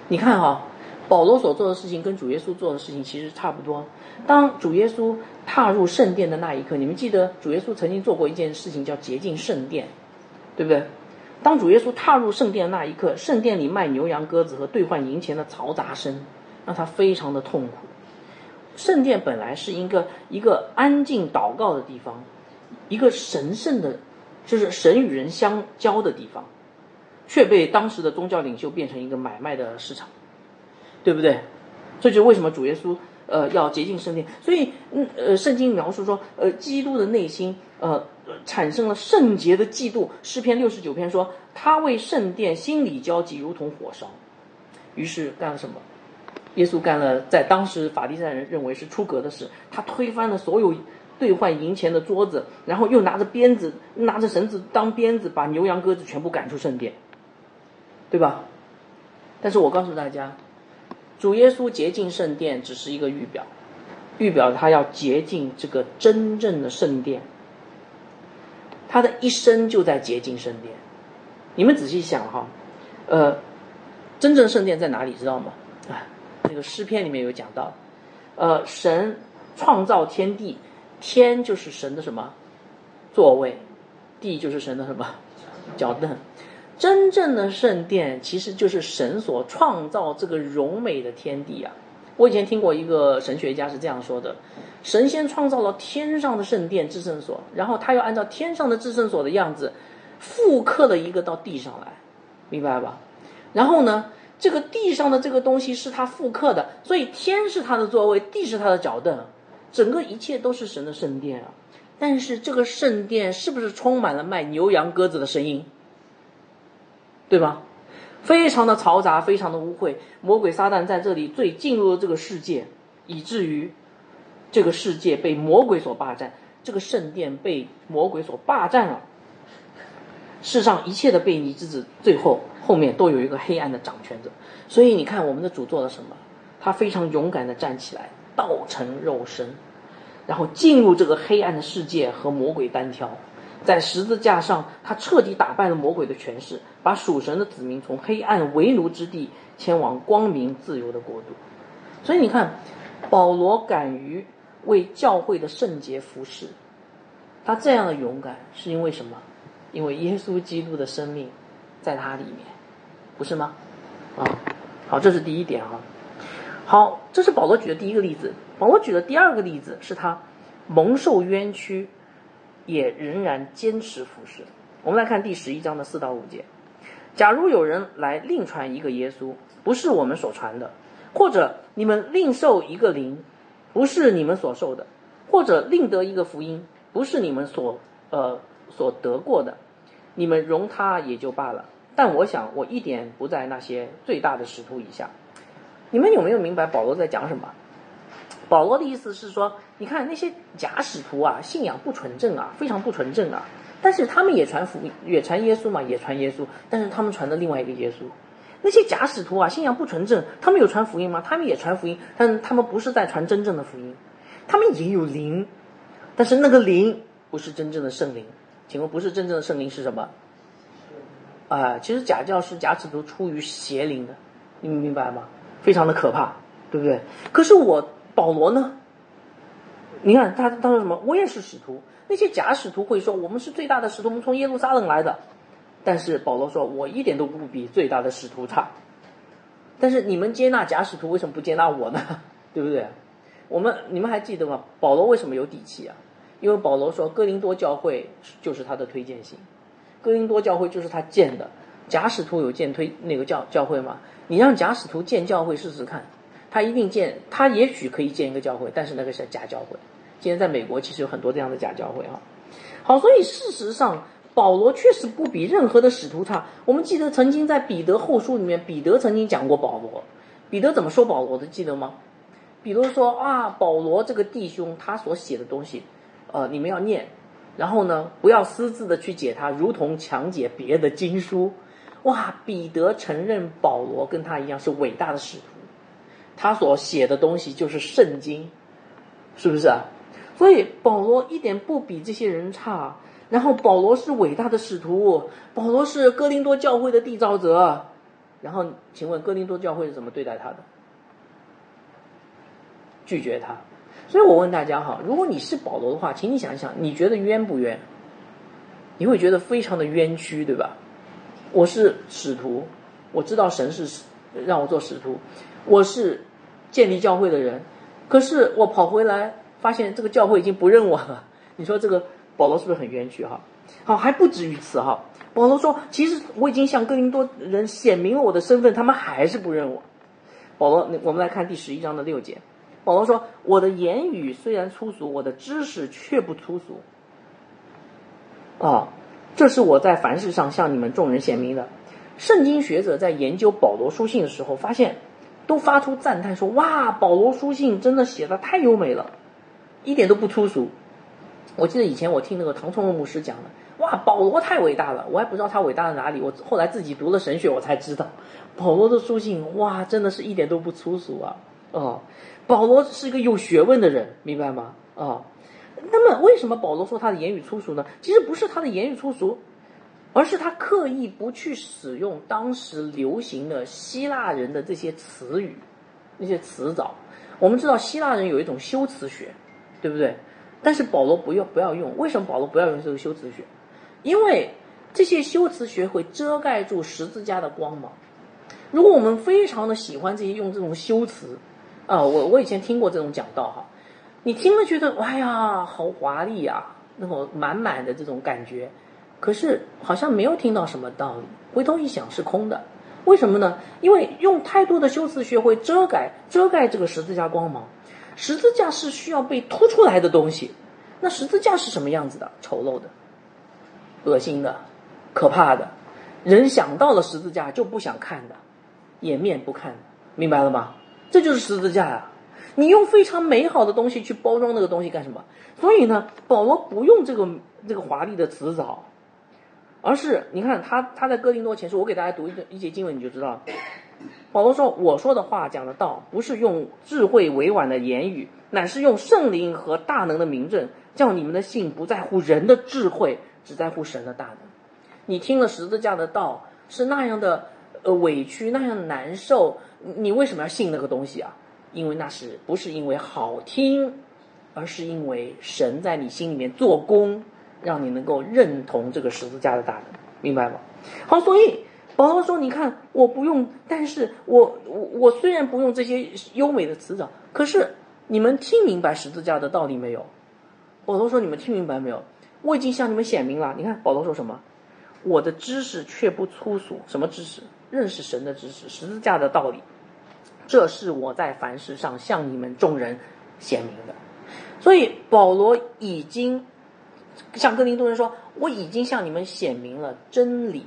你看哈，保罗所做的事情跟主耶稣做的事情其实差不多。当主耶稣踏入圣殿的那一刻，你们记得主耶稣曾经做过一件事情，叫洁净圣殿，对不对？当主耶稣踏入圣殿那一刻，圣殿里卖牛羊鸽子和兑换银钱的嘈杂声，让他非常的痛苦。圣殿本来是一个一个安静祷告的地方，一个神圣的，就是神与人相交的地方，却被当时的宗教领袖变成一个买卖的市场，对不对？这就为什么主耶稣。呃，要洁净圣殿，所以，嗯，呃，圣经描述说，呃，基督的内心，呃，产生了圣洁的嫉妒。诗篇六十九篇说，他为圣殿心里焦急，如同火烧。于是干了什么？耶稣干了在当时法利赛人认为是出格的事，他推翻了所有兑换银钱的桌子，然后又拿着鞭子，拿着绳子当鞭子，把牛羊鸽子全部赶出圣殿，对吧？但是我告诉大家。主耶稣洁净圣殿只是一个预表，预表他要洁净这个真正的圣殿。他的一生就在洁净圣殿。你们仔细想哈，呃，真正圣殿在哪里？知道吗？啊，那个诗篇里面有讲到，呃，神创造天地，天就是神的什么座位，地就是神的什么脚凳。真正的圣殿其实就是神所创造这个荣美的天地啊！我以前听过一个神学家是这样说的：神仙创造了天上的圣殿至圣所，然后他又按照天上的至圣所的样子复刻了一个到地上来，明白吧？然后呢，这个地上的这个东西是他复刻的，所以天是他的座位，地是他的脚凳，整个一切都是神的圣殿啊！但是这个圣殿是不是充满了卖牛羊鸽子的声音？对吧？非常的嘈杂，非常的污秽。魔鬼撒旦在这里最进入了这个世界，以至于这个世界被魔鬼所霸占，这个圣殿被魔鬼所霸占了。世上一切的悖逆之子，最后后面都有一个黑暗的掌权者。所以你看，我们的主做了什么？他非常勇敢的站起来，道成肉身，然后进入这个黑暗的世界和魔鬼单挑。在十字架上，他彻底打败了魔鬼的权势，把属神的子民从黑暗为奴之地迁往光明自由的国度。所以你看，保罗敢于为教会的圣洁服侍，他这样的勇敢是因为什么？因为耶稣基督的生命在他里面，不是吗？啊，好，这是第一点啊。好，这是保罗举的第一个例子。保罗举的第二个例子是他蒙受冤屈。也仍然坚持服侍。我们来看第十一章的四到五节。假如有人来另传一个耶稣，不是我们所传的；或者你们另受一个灵，不是你们所受的；或者另得一个福音，不是你们所呃所得过的，你们容他也就罢了。但我想，我一点不在那些最大的使徒以下。你们有没有明白保罗在讲什么？保罗的意思是说，你看那些假使徒啊，信仰不纯正啊，非常不纯正啊。但是他们也传福，也传耶稣嘛，也传耶稣。但是他们传的另外一个耶稣。那些假使徒啊，信仰不纯正，他们有传福音吗？他们也传福音，但他们不是在传真正的福音。他们也有灵，但是那个灵不是真正的圣灵。请问，不是真正的圣灵是什么？啊，其实假教师、假使徒出于邪灵的，你们明白吗？非常的可怕，对不对？可是我保罗呢？你看他他说什么？我也是使徒。那些假使徒会说我们是最大的使徒，我们从耶路撒冷来的。但是保罗说，我一点都不比最大的使徒差。但是你们接纳假使徒，为什么不接纳我呢？对不对？我们你们还记得吗？保罗为什么有底气啊？因为保罗说哥林多教会就是他的推荐信，哥林多教会就是他建的。假使徒有建推那个教教会吗？你让假使徒建教会试试看，他一定建，他也许可以建一个教会，但是那个是假教会。今天在美国其实有很多这样的假教会啊。好，所以事实上保罗确实不比任何的使徒差。我们记得曾经在彼得后书里面，彼得曾经讲过保罗，彼得怎么说保罗的？记得吗？比如说啊，保罗这个弟兄他所写的东西，呃，你们要念，然后呢，不要私自的去解他，如同强解别的经书。哇，彼得承认保罗跟他一样是伟大的使徒，他所写的东西就是圣经，是不是啊？所以保罗一点不比这些人差。然后保罗是伟大的使徒，保罗是哥林多教会的缔造者。然后，请问哥林多教会是怎么对待他的？拒绝他，所以我问大家哈，如果你是保罗的话，请你想一想，你觉得冤不冤？你会觉得非常的冤屈，对吧？我是使徒，我知道神是让我做使徒，我是建立教会的人，可是我跑回来发现这个教会已经不认我了。你说这个保罗是不是很冤屈哈？好，还不止于此哈。保罗说，其实我已经向哥林多人显明了我的身份，他们还是不认我。保罗，我们来看第十一章的六节。保罗说：“我的言语虽然粗俗，我的知识却不粗俗。啊，这是我在凡事上向你们众人显明的。圣经学者在研究保罗书信的时候，发现都发出赞叹说：‘哇，保罗书信真的写的太优美了，一点都不粗俗。’我记得以前我听那个唐崇荣牧师讲的，哇，保罗太伟大了，我还不知道他伟大在哪里。我后来自己读了神学，我才知道，保罗的书信哇，真的是一点都不粗俗啊，哦。”保罗是一个有学问的人，明白吗？啊，那么为什么保罗说他的言语粗俗呢？其实不是他的言语粗俗，而是他刻意不去使用当时流行的希腊人的这些词语、那些词藻。我们知道希腊人有一种修辞学，对不对？但是保罗不要不要用，为什么保罗不要用这个修辞学？因为这些修辞学会遮盖住十字架的光芒。如果我们非常的喜欢这些用这种修辞。啊，我我以前听过这种讲道哈，你听了觉得哎呀好华丽呀，那种满满的这种感觉，可是好像没有听到什么道理。回头一想是空的，为什么呢？因为用太多的修辞学会遮盖遮盖这个十字架光芒，十字架是需要被突出来的东西。那十字架是什么样子的？丑陋的、恶心的、可怕的，人想到了十字架就不想看的，掩面不看，明白了吗？这就是十字架呀！你用非常美好的东西去包装那个东西干什么？所以呢，保罗不用这个这个华丽的辞藻，而是你看他他在哥林多前书，我给大家读一一节经文，你就知道了。保罗说：“我说的话讲的道，不是用智慧委婉的言语，乃是用圣灵和大能的明证，叫你们的信不在乎人的智慧，只在乎神的大能。你听了十字架的道，是那样的呃委屈，那样难受。”你为什么要信那个东西啊？因为那是不是因为好听，而是因为神在你心里面做工，让你能够认同这个十字架的大能，明白吗？好，所以保罗说：“你看，我不用，但是我我我虽然不用这些优美的词藻，可是你们听明白十字架的道理没有？”保罗说：“你们听明白没有？我已经向你们显明了。你看，保罗说什么？我的知识却不粗俗，什么知识？”认识神的知识，十字架的道理，这是我在凡事上向你们众人显明的。所以保罗已经向哥林多人说：“我已经向你们显明了真理，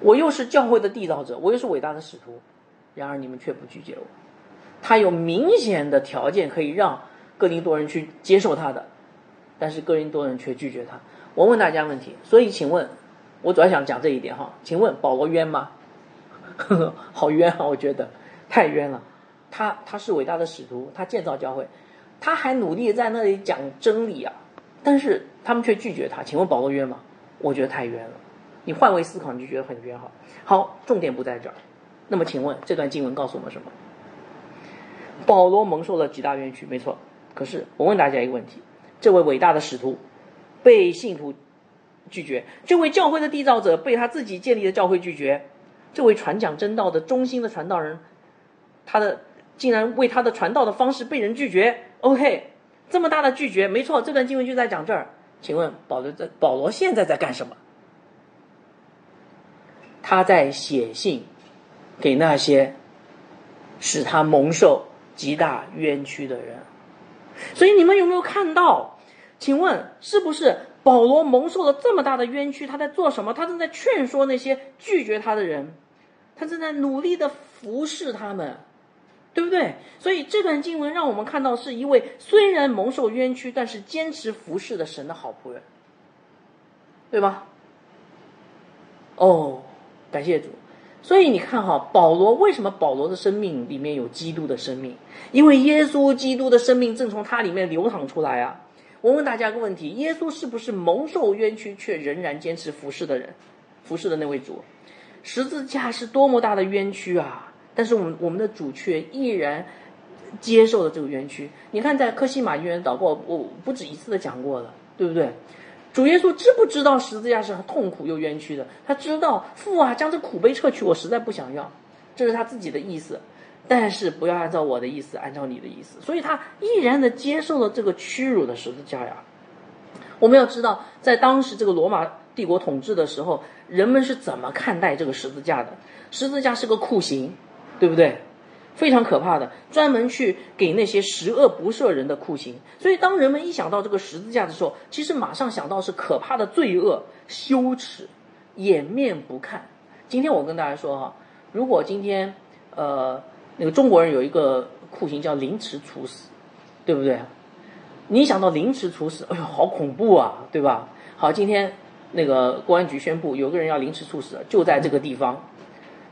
我又是教会的缔造者，我又是伟大的使徒，然而你们却不拒绝我。他有明显的条件可以让哥林多人去接受他的，但是哥林多人却拒绝他。我问大家问题，所以请问，我主要想讲这一点哈，请问保罗冤吗？好冤啊，我觉得太冤了。他他是伟大的使徒，他建造教会，他还努力在那里讲真理啊，但是他们却拒绝他。请问保罗冤吗？我觉得太冤了。你换位思考，你就觉得很冤哈。好，重点不在这儿。那么请问这段经文告诉我们什么？保罗蒙受了极大冤屈，没错。可是我问大家一个问题：这位伟大的使徒被信徒拒绝，这位教会的缔造者被他自己建立的教会拒绝，这位传讲真道的忠心的传道人，他的。竟然为他的传道的方式被人拒绝，OK，这么大的拒绝，没错，这段经文就在讲这儿。请问保罗在保罗现在在干什么？他在写信给那些使他蒙受极大冤屈的人。所以你们有没有看到？请问是不是保罗蒙受了这么大的冤屈？他在做什么？他正在劝说那些拒绝他的人，他正在努力的服侍他们。对不对？所以这段经文让我们看到是一位虽然蒙受冤屈，但是坚持服侍的神的好仆人，对吧？哦，感谢主。所以你看哈，保罗为什么保罗的生命里面有基督的生命？因为耶稣基督的生命正从他里面流淌出来啊！我问大家个问题：耶稣是不是蒙受冤屈却仍然坚持服侍的人？服侍的那位主，十字架是多么大的冤屈啊！但是我们我们的主却毅然接受了这个冤屈。你看，在科西玛医院祷告，我不止一次的讲过了，对不对？主耶稣知不知道十字架是很痛苦又冤屈的？他知道，父啊，将这苦悲撤去，我实在不想要，这是他自己的意思。但是不要按照我的意思，按照你的意思。所以他毅然的接受了这个屈辱的十字架呀。我们要知道，在当时这个罗马帝国统治的时候，人们是怎么看待这个十字架的？十字架是个酷刑。对不对？非常可怕的，专门去给那些十恶不赦人的酷刑。所以，当人们一想到这个十字架的时候，其实马上想到是可怕的罪恶、羞耻、掩面不看。今天我跟大家说哈，如果今天呃那个中国人有一个酷刑叫凌迟处死，对不对？你想到凌迟处死，哎呦，好恐怖啊，对吧？好，今天那个公安局宣布有个人要凌迟处死，就在这个地方。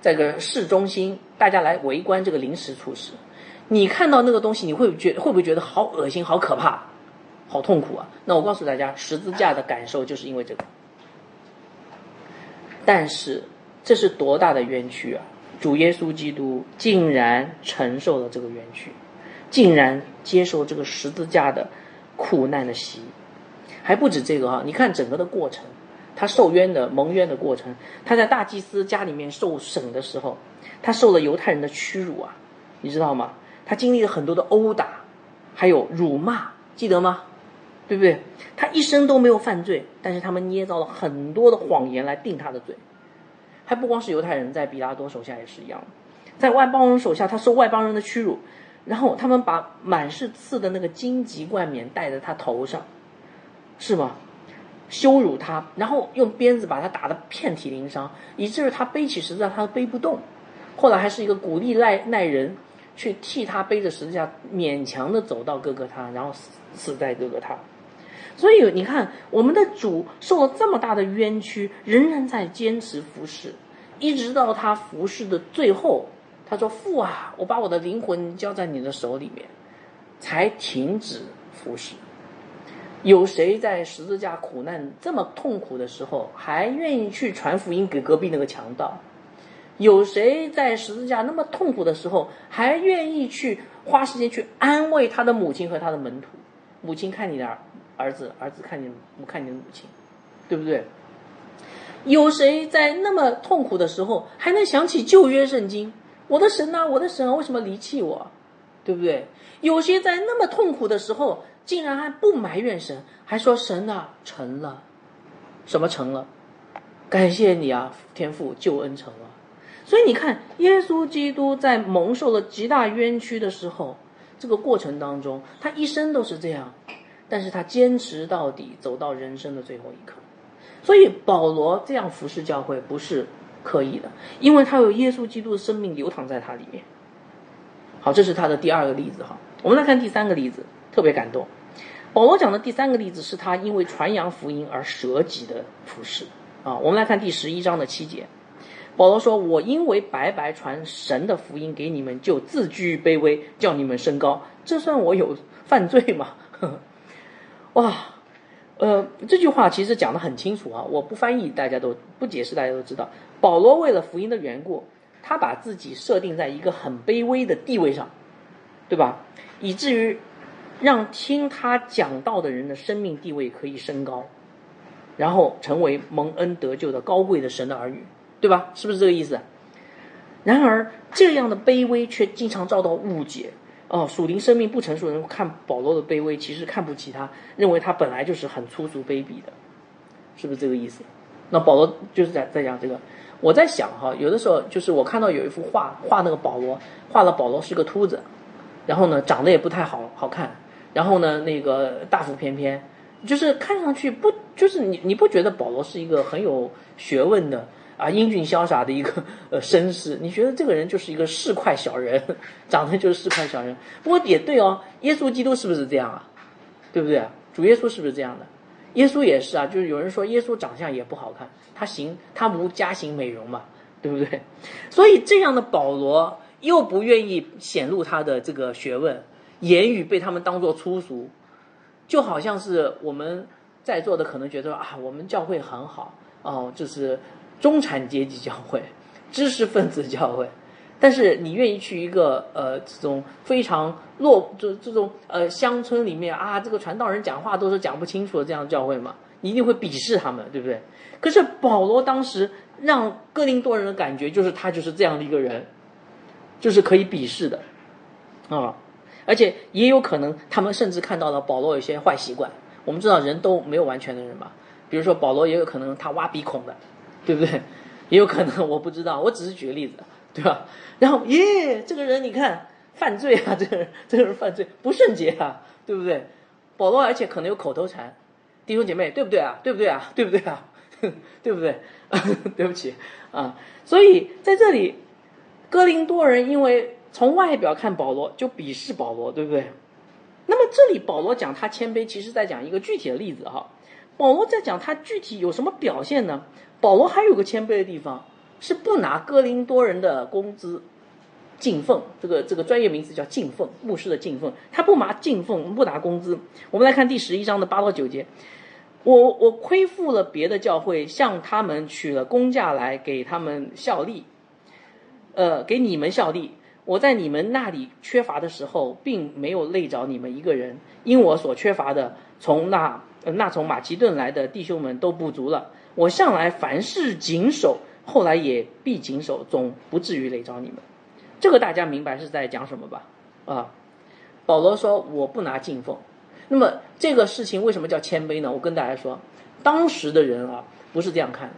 在个市中心，大家来围观这个临时处死，你看到那个东西，你会觉会不会觉得好恶心、好可怕、好痛苦啊？那我告诉大家，十字架的感受就是因为这个。但是这是多大的冤屈啊！主耶稣基督竟然承受了这个冤屈，竟然接受这个十字架的苦难的袭，还不止这个哈！你看整个的过程。他受冤的蒙冤的过程，他在大祭司家里面受审的时候，他受了犹太人的屈辱啊，你知道吗？他经历了很多的殴打，还有辱骂，记得吗？对不对？他一生都没有犯罪，但是他们捏造了很多的谎言来定他的罪。还不光是犹太人，在比拉多手下也是一样，在外邦人手下，他受外邦人的屈辱，然后他们把满是刺的那个荆棘冠冕戴在他头上，是吗？羞辱他，然后用鞭子把他打得遍体鳞伤，以至于他背起十字架他都背不动。后来还是一个古利奈奈人去替他背着十字架，勉强的走到哥哥他，然后死死在哥哥他。所以你看，我们的主受了这么大的冤屈，仍然在坚持服侍，一直到他服侍的最后，他说：“父啊，我把我的灵魂交在你的手里面，才停止服侍。”有谁在十字架苦难这么痛苦的时候，还愿意去传福音给隔壁那个强盗？有谁在十字架那么痛苦的时候，还愿意去花时间去安慰他的母亲和他的门徒？母亲看你的儿子，儿子看你看你的母亲，对不对？有谁在那么痛苦的时候，还能想起旧约圣经？我的神啊，我的神啊，为什么离弃我？对不对？有些在那么痛苦的时候。竟然还不埋怨神，还说神啊成了，什么成了？感谢你啊，天父救恩成了。所以你看，耶稣基督在蒙受了极大冤屈的时候，这个过程当中，他一生都是这样，但是他坚持到底，走到人生的最后一刻。所以保罗这样服侍教会不是刻意的，因为他有耶稣基督的生命流淌在他里面。好，这是他的第二个例子哈。我们来看第三个例子，特别感动。保罗讲的第三个例子是他因为传扬福音而舍己的服饰啊。我们来看第十一章的七节，保罗说：“我因为白白传神的福音给你们，就自居卑微，叫你们升高，这算我有犯罪吗？” 哇，呃，这句话其实讲的很清楚啊。我不翻译，大家都不解释，大家都知道。保罗为了福音的缘故，他把自己设定在一个很卑微的地位上，对吧？以至于。让听他讲道的人的生命地位可以升高，然后成为蒙恩得救的高贵的神的儿女，对吧？是不是这个意思？然而，这样的卑微却经常遭到误解。哦，属灵生命不成熟的人看保罗的卑微，其实看不起他，认为他本来就是很粗俗卑鄙的，是不是这个意思？那保罗就是在在讲这个。我在想哈，有的时候就是我看到有一幅画，画那个保罗，画了保罗是个秃子，然后呢，长得也不太好好看。然后呢，那个大腹翩翩，就是看上去不，就是你你不觉得保罗是一个很有学问的啊，英俊潇洒的一个呃绅士？你觉得这个人就是一个市侩小人，长得就是市侩小人？不过也对哦，耶稣基督是不是这样啊？对不对？主耶稣是不是这样的？耶稣也是啊，就是有人说耶稣长相也不好看，他行他无家行美容嘛，对不对？所以这样的保罗又不愿意显露他的这个学问。言语被他们当作粗俗，就好像是我们在座的可能觉得啊，我们教会很好哦，就是中产阶级教会、知识分子教会。但是你愿意去一个呃这种非常落就这种呃乡村里面啊，这个传道人讲话都是讲不清楚的这样的教会吗？你一定会鄙视他们，对不对？可是保罗当时让哥林多人的感觉就是他就是这样的一个人，就是可以鄙视的啊。而且也有可能，他们甚至看到了保罗有些坏习惯。我们知道人都没有完全的人吧？比如说保罗也有可能他挖鼻孔的，对不对？也有可能我不知道，我只是举个例子，对吧？然后耶，这个人你看犯罪啊，这个人这个人犯罪不圣洁啊，对不对？保罗而且可能有口头禅，弟兄姐妹对不对啊？对不对啊？对不对啊？对不对？对不起啊！所以在这里，哥林多人因为。从外表看，保罗就鄙视保罗，对不对？那么这里保罗讲他谦卑，其实在讲一个具体的例子哈。保罗在讲他具体有什么表现呢？保罗还有个谦卑的地方，是不拿哥林多人的工资敬奉，这个这个专业名词叫敬奉，牧师的敬奉，他不拿敬奉，不拿工资。我们来看第十一章的八到九节，我我亏负了别的教会，向他们取了工价来给他们效力，呃，给你们效力。我在你们那里缺乏的时候，并没有累着你们一个人，因我所缺乏的，从那那从马其顿来的弟兄们都补足了。我向来凡事谨守，后来也必谨守，总不至于累着你们。这个大家明白是在讲什么吧？啊，保罗说我不拿敬奉。那么这个事情为什么叫谦卑呢？我跟大家说，当时的人啊不是这样看的。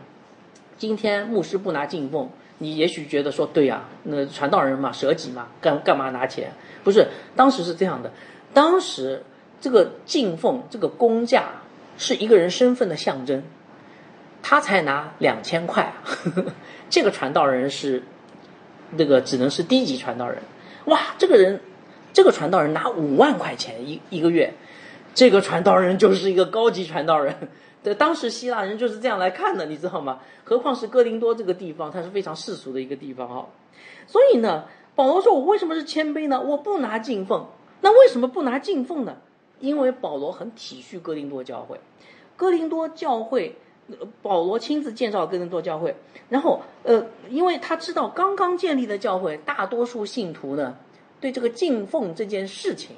今天牧师不拿敬奉。你也许觉得说对呀，那传道人嘛，舍己嘛，干干嘛拿钱？不是，当时是这样的，当时这个进奉这个工价是一个人身份的象征，他才拿两千块，这个传道人是那个只能是低级传道人，哇，这个人这个传道人拿五万块钱一一个月，这个传道人就是一个高级传道人。对，当时希腊人就是这样来看的，你知道吗？何况是哥林多这个地方，它是非常世俗的一个地方哈。所以呢，保罗说：“我为什么是谦卑呢？我不拿敬奉。那为什么不拿敬奉呢？因为保罗很体恤哥林多教会。哥林多教会，保罗亲自建造哥林多教会。然后，呃，因为他知道刚刚建立的教会，大多数信徒呢，对这个敬奉这件事情，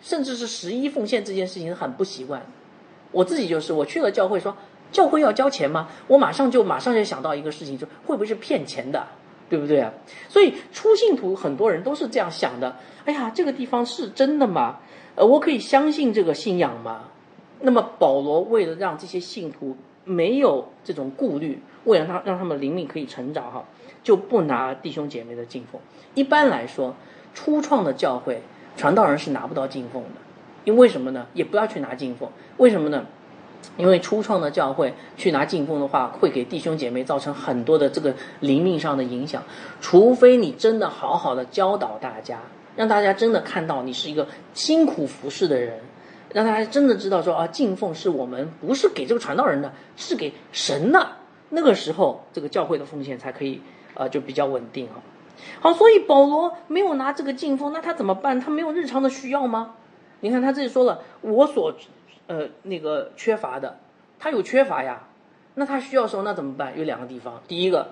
甚至是十一奉献这件事情很不习惯。”我自己就是，我去了教会，说教会要交钱吗？我马上就马上就想到一个事情，就会不会是骗钱的，对不对啊？所以初信徒很多人都是这样想的。哎呀，这个地方是真的吗？呃，我可以相信这个信仰吗？那么保罗为了让这些信徒没有这种顾虑，为了他让他们灵命可以成长哈，就不拿弟兄姐妹的敬奉。一般来说，初创的教会传道人是拿不到敬奉的。因为什么呢？也不要去拿敬奉，为什么呢？因为初创的教会去拿敬奉的话，会给弟兄姐妹造成很多的这个灵命上的影响。除非你真的好好的教导大家，让大家真的看到你是一个辛苦服侍的人，让大家真的知道说啊，敬奉是我们不是给这个传道人的，是给神的。那个时候，这个教会的奉献才可以啊，就比较稳定啊。好，所以保罗没有拿这个敬奉，那他怎么办？他没有日常的需要吗？你看他自己说了，我所呃那个缺乏的，他有缺乏呀。那他需要时候那怎么办？有两个地方，第一个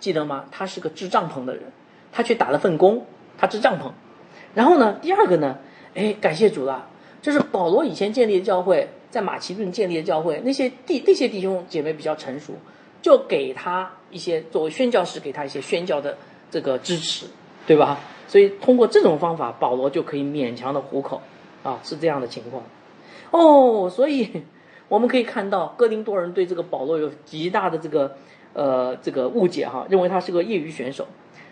记得吗？他是个支帐篷的人，他去打了份工，他支帐篷。然后呢，第二个呢，哎，感谢主了，就是保罗以前建立的教会，在马其顿建立的教会，那些弟那些弟兄姐妹比较成熟。就给他一些作为宣教士，给他一些宣教的这个支持，对吧？所以通过这种方法，保罗就可以勉强的糊口，啊，是这样的情况。哦，所以 我们可以看到，哥林多人对这个保罗有极大的这个呃这个误解哈，认为他是个业余选手。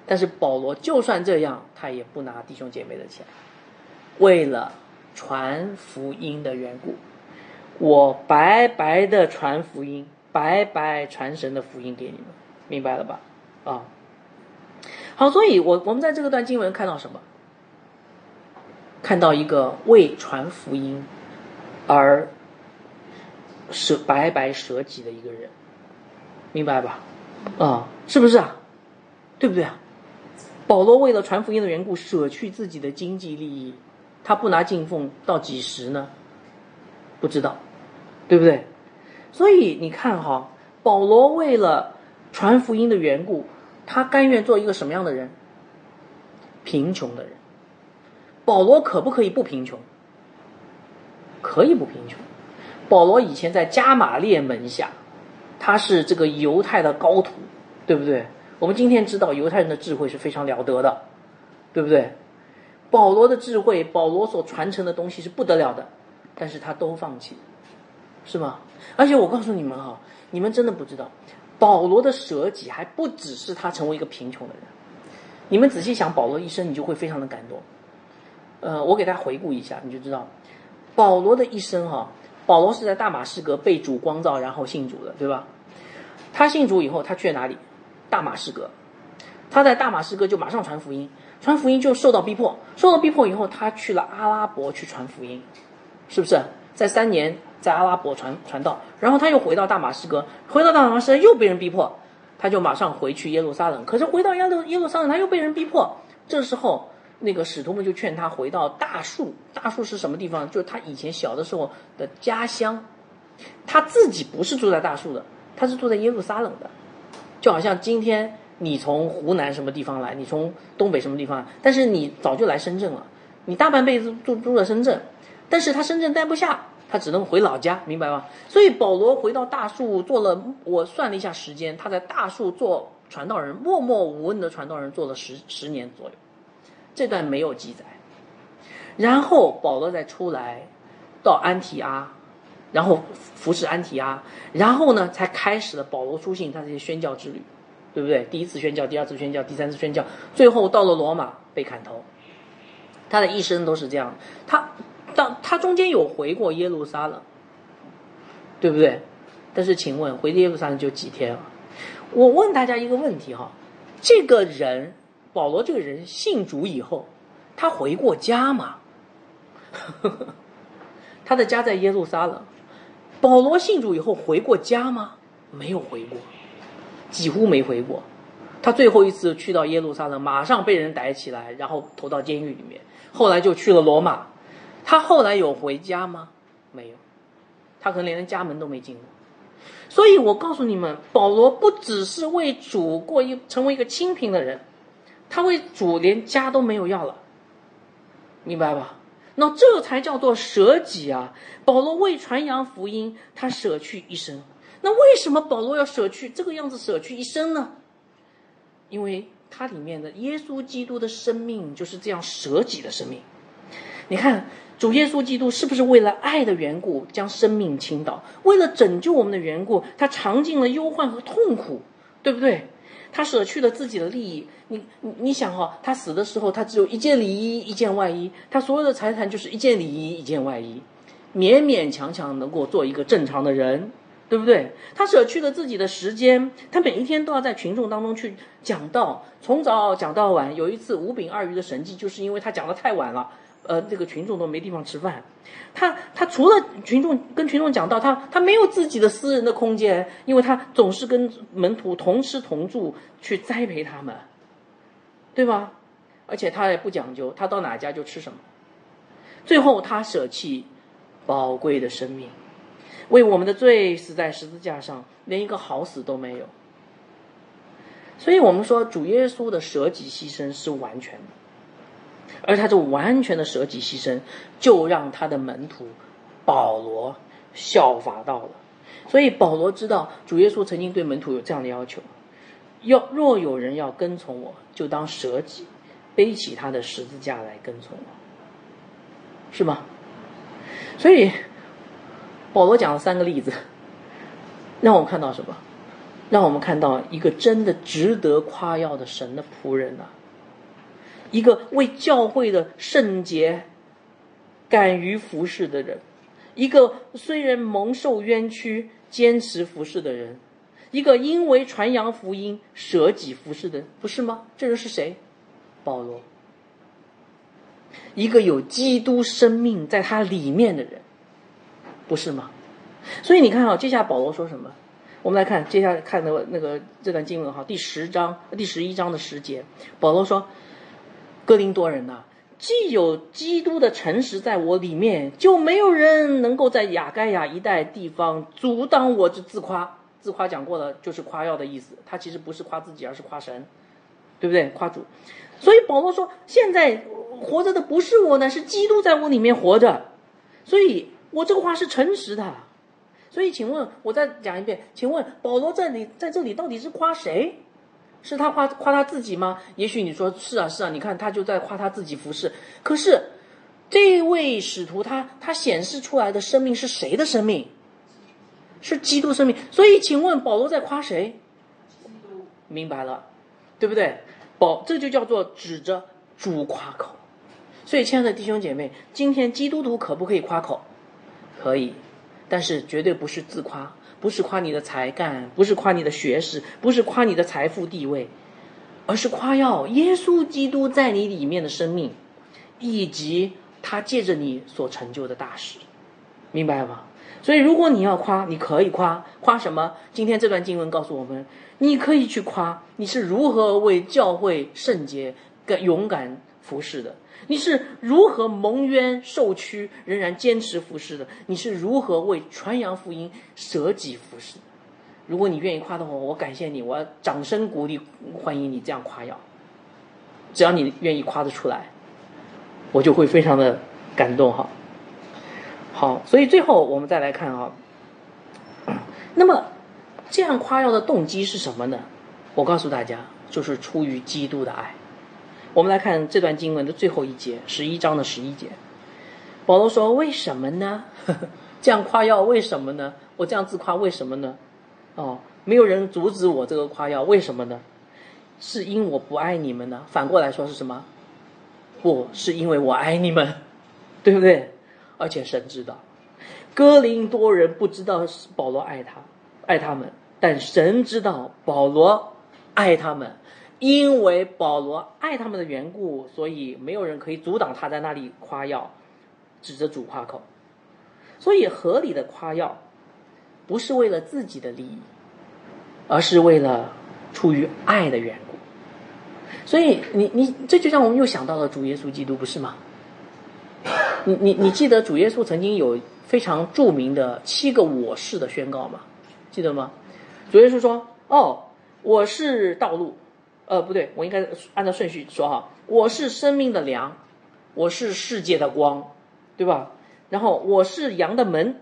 但是保罗就算这样，他也不拿弟兄姐妹的钱，为了传福音的缘故，我白白的传福音。白白传神的福音给你们，明白了吧？啊，好，所以我我们在这个段经文看到什么？看到一个为传福音而舍白白舍己的一个人，明白吧？啊，是不是啊？对不对啊？保罗为了传福音的缘故，舍去自己的经济利益，他不拿敬奉到几时呢？不知道，对不对？所以你看哈，保罗为了传福音的缘故，他甘愿做一个什么样的人？贫穷的人。保罗可不可以不贫穷？可以不贫穷。保罗以前在加马列门下，他是这个犹太的高徒，对不对？我们今天知道犹太人的智慧是非常了得的，对不对？保罗的智慧，保罗所传承的东西是不得了的，但是他都放弃。是吗？而且我告诉你们哈，你们真的不知道，保罗的舍己还不只是他成为一个贫穷的人。你们仔细想，保罗一生，你就会非常的感动。呃，我给大家回顾一下，你就知道，保罗的一生哈，保罗是在大马士革被主光照，然后信主的，对吧？他信主以后，他去了哪里？大马士革。他在大马士革就马上传福音，传福音就受到逼迫，受到逼迫以后，他去了阿拉伯去传福音，是不是？在三年。在阿拉伯传传道，然后他又回到大马士革，回到大马士革又被人逼迫，他就马上回去耶路撒冷。可是回到耶路耶路撒冷，他又被人逼迫。这时候，那个使徒们就劝他回到大树。大树是什么地方？就是他以前小的时候的家乡。他自己不是住在大树的，他是住在耶路撒冷的。就好像今天你从湖南什么地方来，你从东北什么地方，但是你早就来深圳了，你大半辈子住住在深圳，但是他深圳待不下。他只能回老家，明白吗？所以保罗回到大树做了，我算了一下时间，他在大树做传道人，默默无闻的传道人做了十十年左右，这段没有记载。然后保罗再出来，到安提阿，然后服侍安提阿，然后呢才开始了保罗书信他这些宣教之旅，对不对？第一次宣教，第二次宣教，第三次宣教，最后到了罗马被砍头。他的一生都是这样，他。到他中间有回过耶路撒冷，对不对？但是请问回耶路撒冷就几天啊？我问大家一个问题哈，这个人保罗这个人信主以后，他回过家吗？他的家在耶路撒冷，保罗信主以后回过家吗？没有回过，几乎没回过。他最后一次去到耶路撒冷，马上被人逮起来，然后投到监狱里面。后来就去了罗马。他后来有回家吗？没有，他可能连家门都没进过。所以我告诉你们，保罗不只是为主过一成为一个清贫的人，他为主连家都没有要了，明白吧？那这才叫做舍己啊！保罗为传扬福音，他舍去一生。那为什么保罗要舍去这个样子舍去一生呢？因为他里面的耶稣基督的生命就是这样舍己的生命。你看。主耶稣基督是不是为了爱的缘故将生命倾倒？为了拯救我们的缘故，他尝尽了忧患和痛苦，对不对？他舍去了自己的利益。你你你想哈，他死的时候，他只有一件里衣，一件外衣，他所有的财产就是一件里衣，一件外衣，勉勉强强能够做一个正常的人，对不对？他舍去了自己的时间，他每一天都要在群众当中去讲道，从早讲到晚。有一次五饼二鱼的神迹，就是因为他讲的太晚了，呃，这个群众都没地方吃饭。他他除了群众跟群众讲道，他他没有自己的私人的空间，因为他总是跟门徒同吃同住，去栽培他们，对吧？而且他也不讲究，他到哪家就吃什么。最后他舍弃宝贵的生命。为我们的罪死在十字架上，连一个好死都没有。所以我们说，主耶稣的舍己牺牲是完全的，而他这完全的舍己牺牲，就让他的门徒保罗效法到了。所以保罗知道，主耶稣曾经对门徒有这样的要求：要若有人要跟从我，就当舍己，背起他的十字架来跟从我，是吗？所以。保罗讲了三个例子，让我们看到什么？让我们看到一个真的值得夸耀的神的仆人呐，一个为教会的圣洁敢于服侍的人，一个虽然蒙受冤屈坚持服侍的人，一个因为传扬福音舍己服侍的人，不是吗？这人是谁？保罗，一个有基督生命在他里面的人。不是吗？所以你看啊，接下来保罗说什么？我们来看接下来看的那个这段经文哈，第十章第十一章的十节，保罗说：“哥林多人呐，既有基督的诚实在我里面，就没有人能够在亚该亚一带地方阻挡我之自夸。自夸讲过了，就是夸耀的意思。他其实不是夸自己，而是夸神，对不对？夸主。所以保罗说，现在活着的不是我呢，是基督在我里面活着。所以。我这个话是诚实的，所以请问，我再讲一遍，请问保罗这里在这里到底是夸谁？是他夸夸他自己吗？也许你说是啊是啊，你看他就在夸他自己服侍。可是这位使徒他他显示出来的生命是谁的生命？是基督生命。所以请问保罗在夸谁？明白了，对不对？保这就叫做指着主夸口。所以亲爱的弟兄姐妹，今天基督徒可不可以夸口？可以，但是绝对不是自夸，不是夸你的才干，不是夸你的学识，不是夸你的财富地位，而是夸耀耶稣基督在你里面的生命，以及他借着你所成就的大事，明白吗？所以如果你要夸，你可以夸，夸什么？今天这段经文告诉我们，你可以去夸你是如何为教会圣洁、敢勇敢服侍的。你是如何蒙冤受屈，仍然坚持服侍的？你是如何为传扬福音舍己服侍？如果你愿意夸的话，我感谢你，我掌声鼓励，欢迎你这样夸耀。只要你愿意夸得出来，我就会非常的感动哈。好，所以最后我们再来看啊，那么这样夸耀的动机是什么呢？我告诉大家，就是出于基督的爱。我们来看这段经文的最后一节，十一章的十一节。保罗说：“为什么呢？这样夸耀为什么呢？我这样自夸为什么呢？哦，没有人阻止我这个夸耀，为什么呢？是因我不爱你们呢？反过来说是什么？不是因为我爱你们，对不对？而且神知道，哥林多人不知道保罗爱他，爱他们，但神知道保罗爱他们。”因为保罗爱他们的缘故，所以没有人可以阻挡他在那里夸耀，指着主夸口。所以合理的夸耀，不是为了自己的利益，而是为了出于爱的缘故。所以你你这就让我们又想到了主耶稣基督，不是吗？你你你记得主耶稣曾经有非常著名的七个我是的宣告吗？记得吗？主耶稣说：“哦，我是道路。”呃，不对，我应该按照顺序说哈。我是生命的粮，我是世界的光，对吧？然后我是羊的门，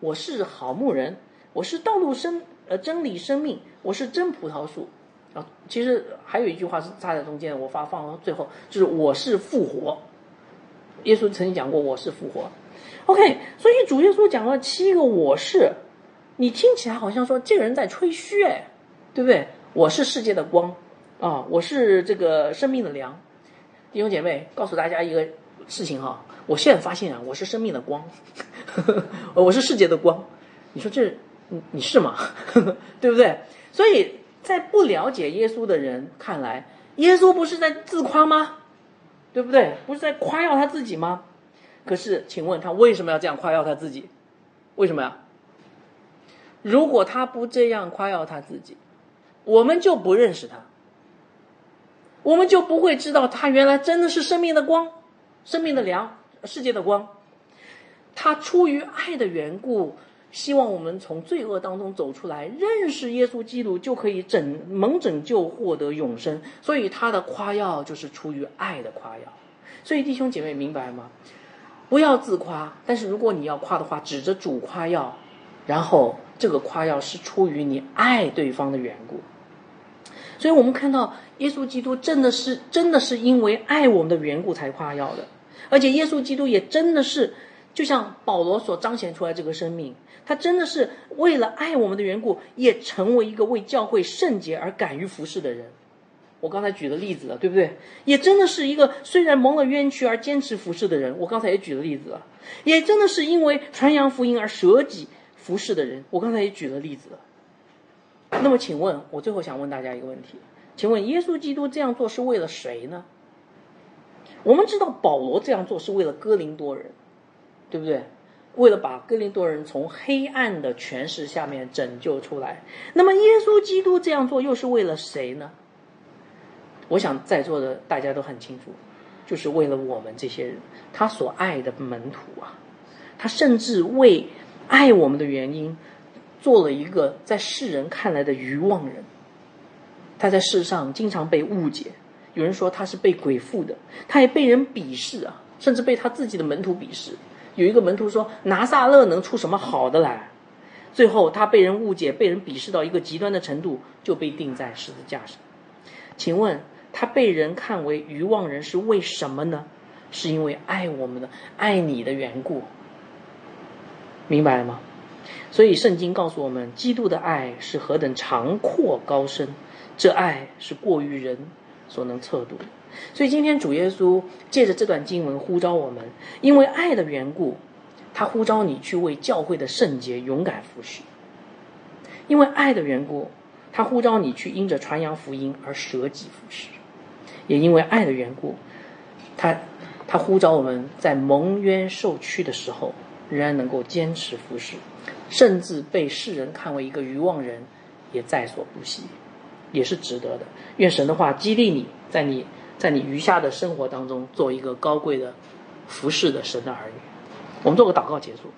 我是好牧人，我是道路生呃真理生命，我是真葡萄树。啊，其实还有一句话是插在中间，我发放到最后，就是我是复活。耶稣曾经讲过我是复活。OK，所以主耶稣讲了七个我是，你听起来好像说这个人在吹嘘，哎，对不对？我是世界的光。啊，我是这个生命的粮，弟兄姐妹，告诉大家一个事情哈，我现在发现啊，我是生命的光，我是世界的光。你说这你你是吗？对不对？所以在不了解耶稣的人看来，耶稣不是在自夸吗？对不对？不是在夸耀他自己吗？可是，请问他为什么要这样夸耀他自己？为什么呀？如果他不这样夸耀他自己，我们就不认识他，我们就不会知道他原来真的是生命的光、生命的粮、世界的光。他出于爱的缘故，希望我们从罪恶当中走出来，认识耶稣基督，就可以拯蒙拯救，获得永生。所以他的夸耀就是出于爱的夸耀。所以弟兄姐妹明白吗？不要自夸，但是如果你要夸的话，指着主夸耀，然后这个夸耀是出于你爱对方的缘故。所以我们看到耶稣基督真的是真的是因为爱我们的缘故才夸耀的，而且耶稣基督也真的是就像保罗所彰显出来这个生命，他真的是为了爱我们的缘故，也成为一个为教会圣洁而敢于服侍的人。我刚才举的例子了，对不对？也真的是一个虽然蒙了冤屈而坚持服侍的人。我刚才也举了例子了，也真的是因为传扬福音而舍己服侍的人。我刚才也举了例子了。那么，请问，我最后想问大家一个问题：请问，耶稣基督这样做是为了谁呢？我们知道保罗这样做是为了哥林多人，对不对？为了把哥林多人从黑暗的权势下面拯救出来。那么，耶稣基督这样做又是为了谁呢？我想在座的大家都很清楚，就是为了我们这些人，他所爱的门徒啊，他甚至为爱我们的原因，做了一个在世人看来的愚妄人。他在世上经常被误解，有人说他是被鬼附的，他也被人鄙视啊，甚至被他自己的门徒鄙视。有一个门徒说：“拿撒勒能出什么好的来？”最后他被人误解，被人鄙视到一个极端的程度，就被钉在十字架上。请问？他被人看为愚妄人是为什么呢？是因为爱我们的、爱你的缘故，明白了吗？所以圣经告诉我们，基督的爱是何等长阔高深，这爱是过于人所能测度的。所以今天主耶稣借着这段经文呼召我们，因为爱的缘故，他呼召你去为教会的圣洁勇敢服侍；因为爱的缘故，他呼召你去因着传扬福音而舍己服侍。也因为爱的缘故，他他呼召我们在蒙冤受屈的时候，仍然能够坚持服侍，甚至被世人看为一个愚妄人，也在所不惜，也是值得的。愿神的话激励你，在你在你余下的生活当中，做一个高贵的服侍的神的儿女。我们做个祷告结束。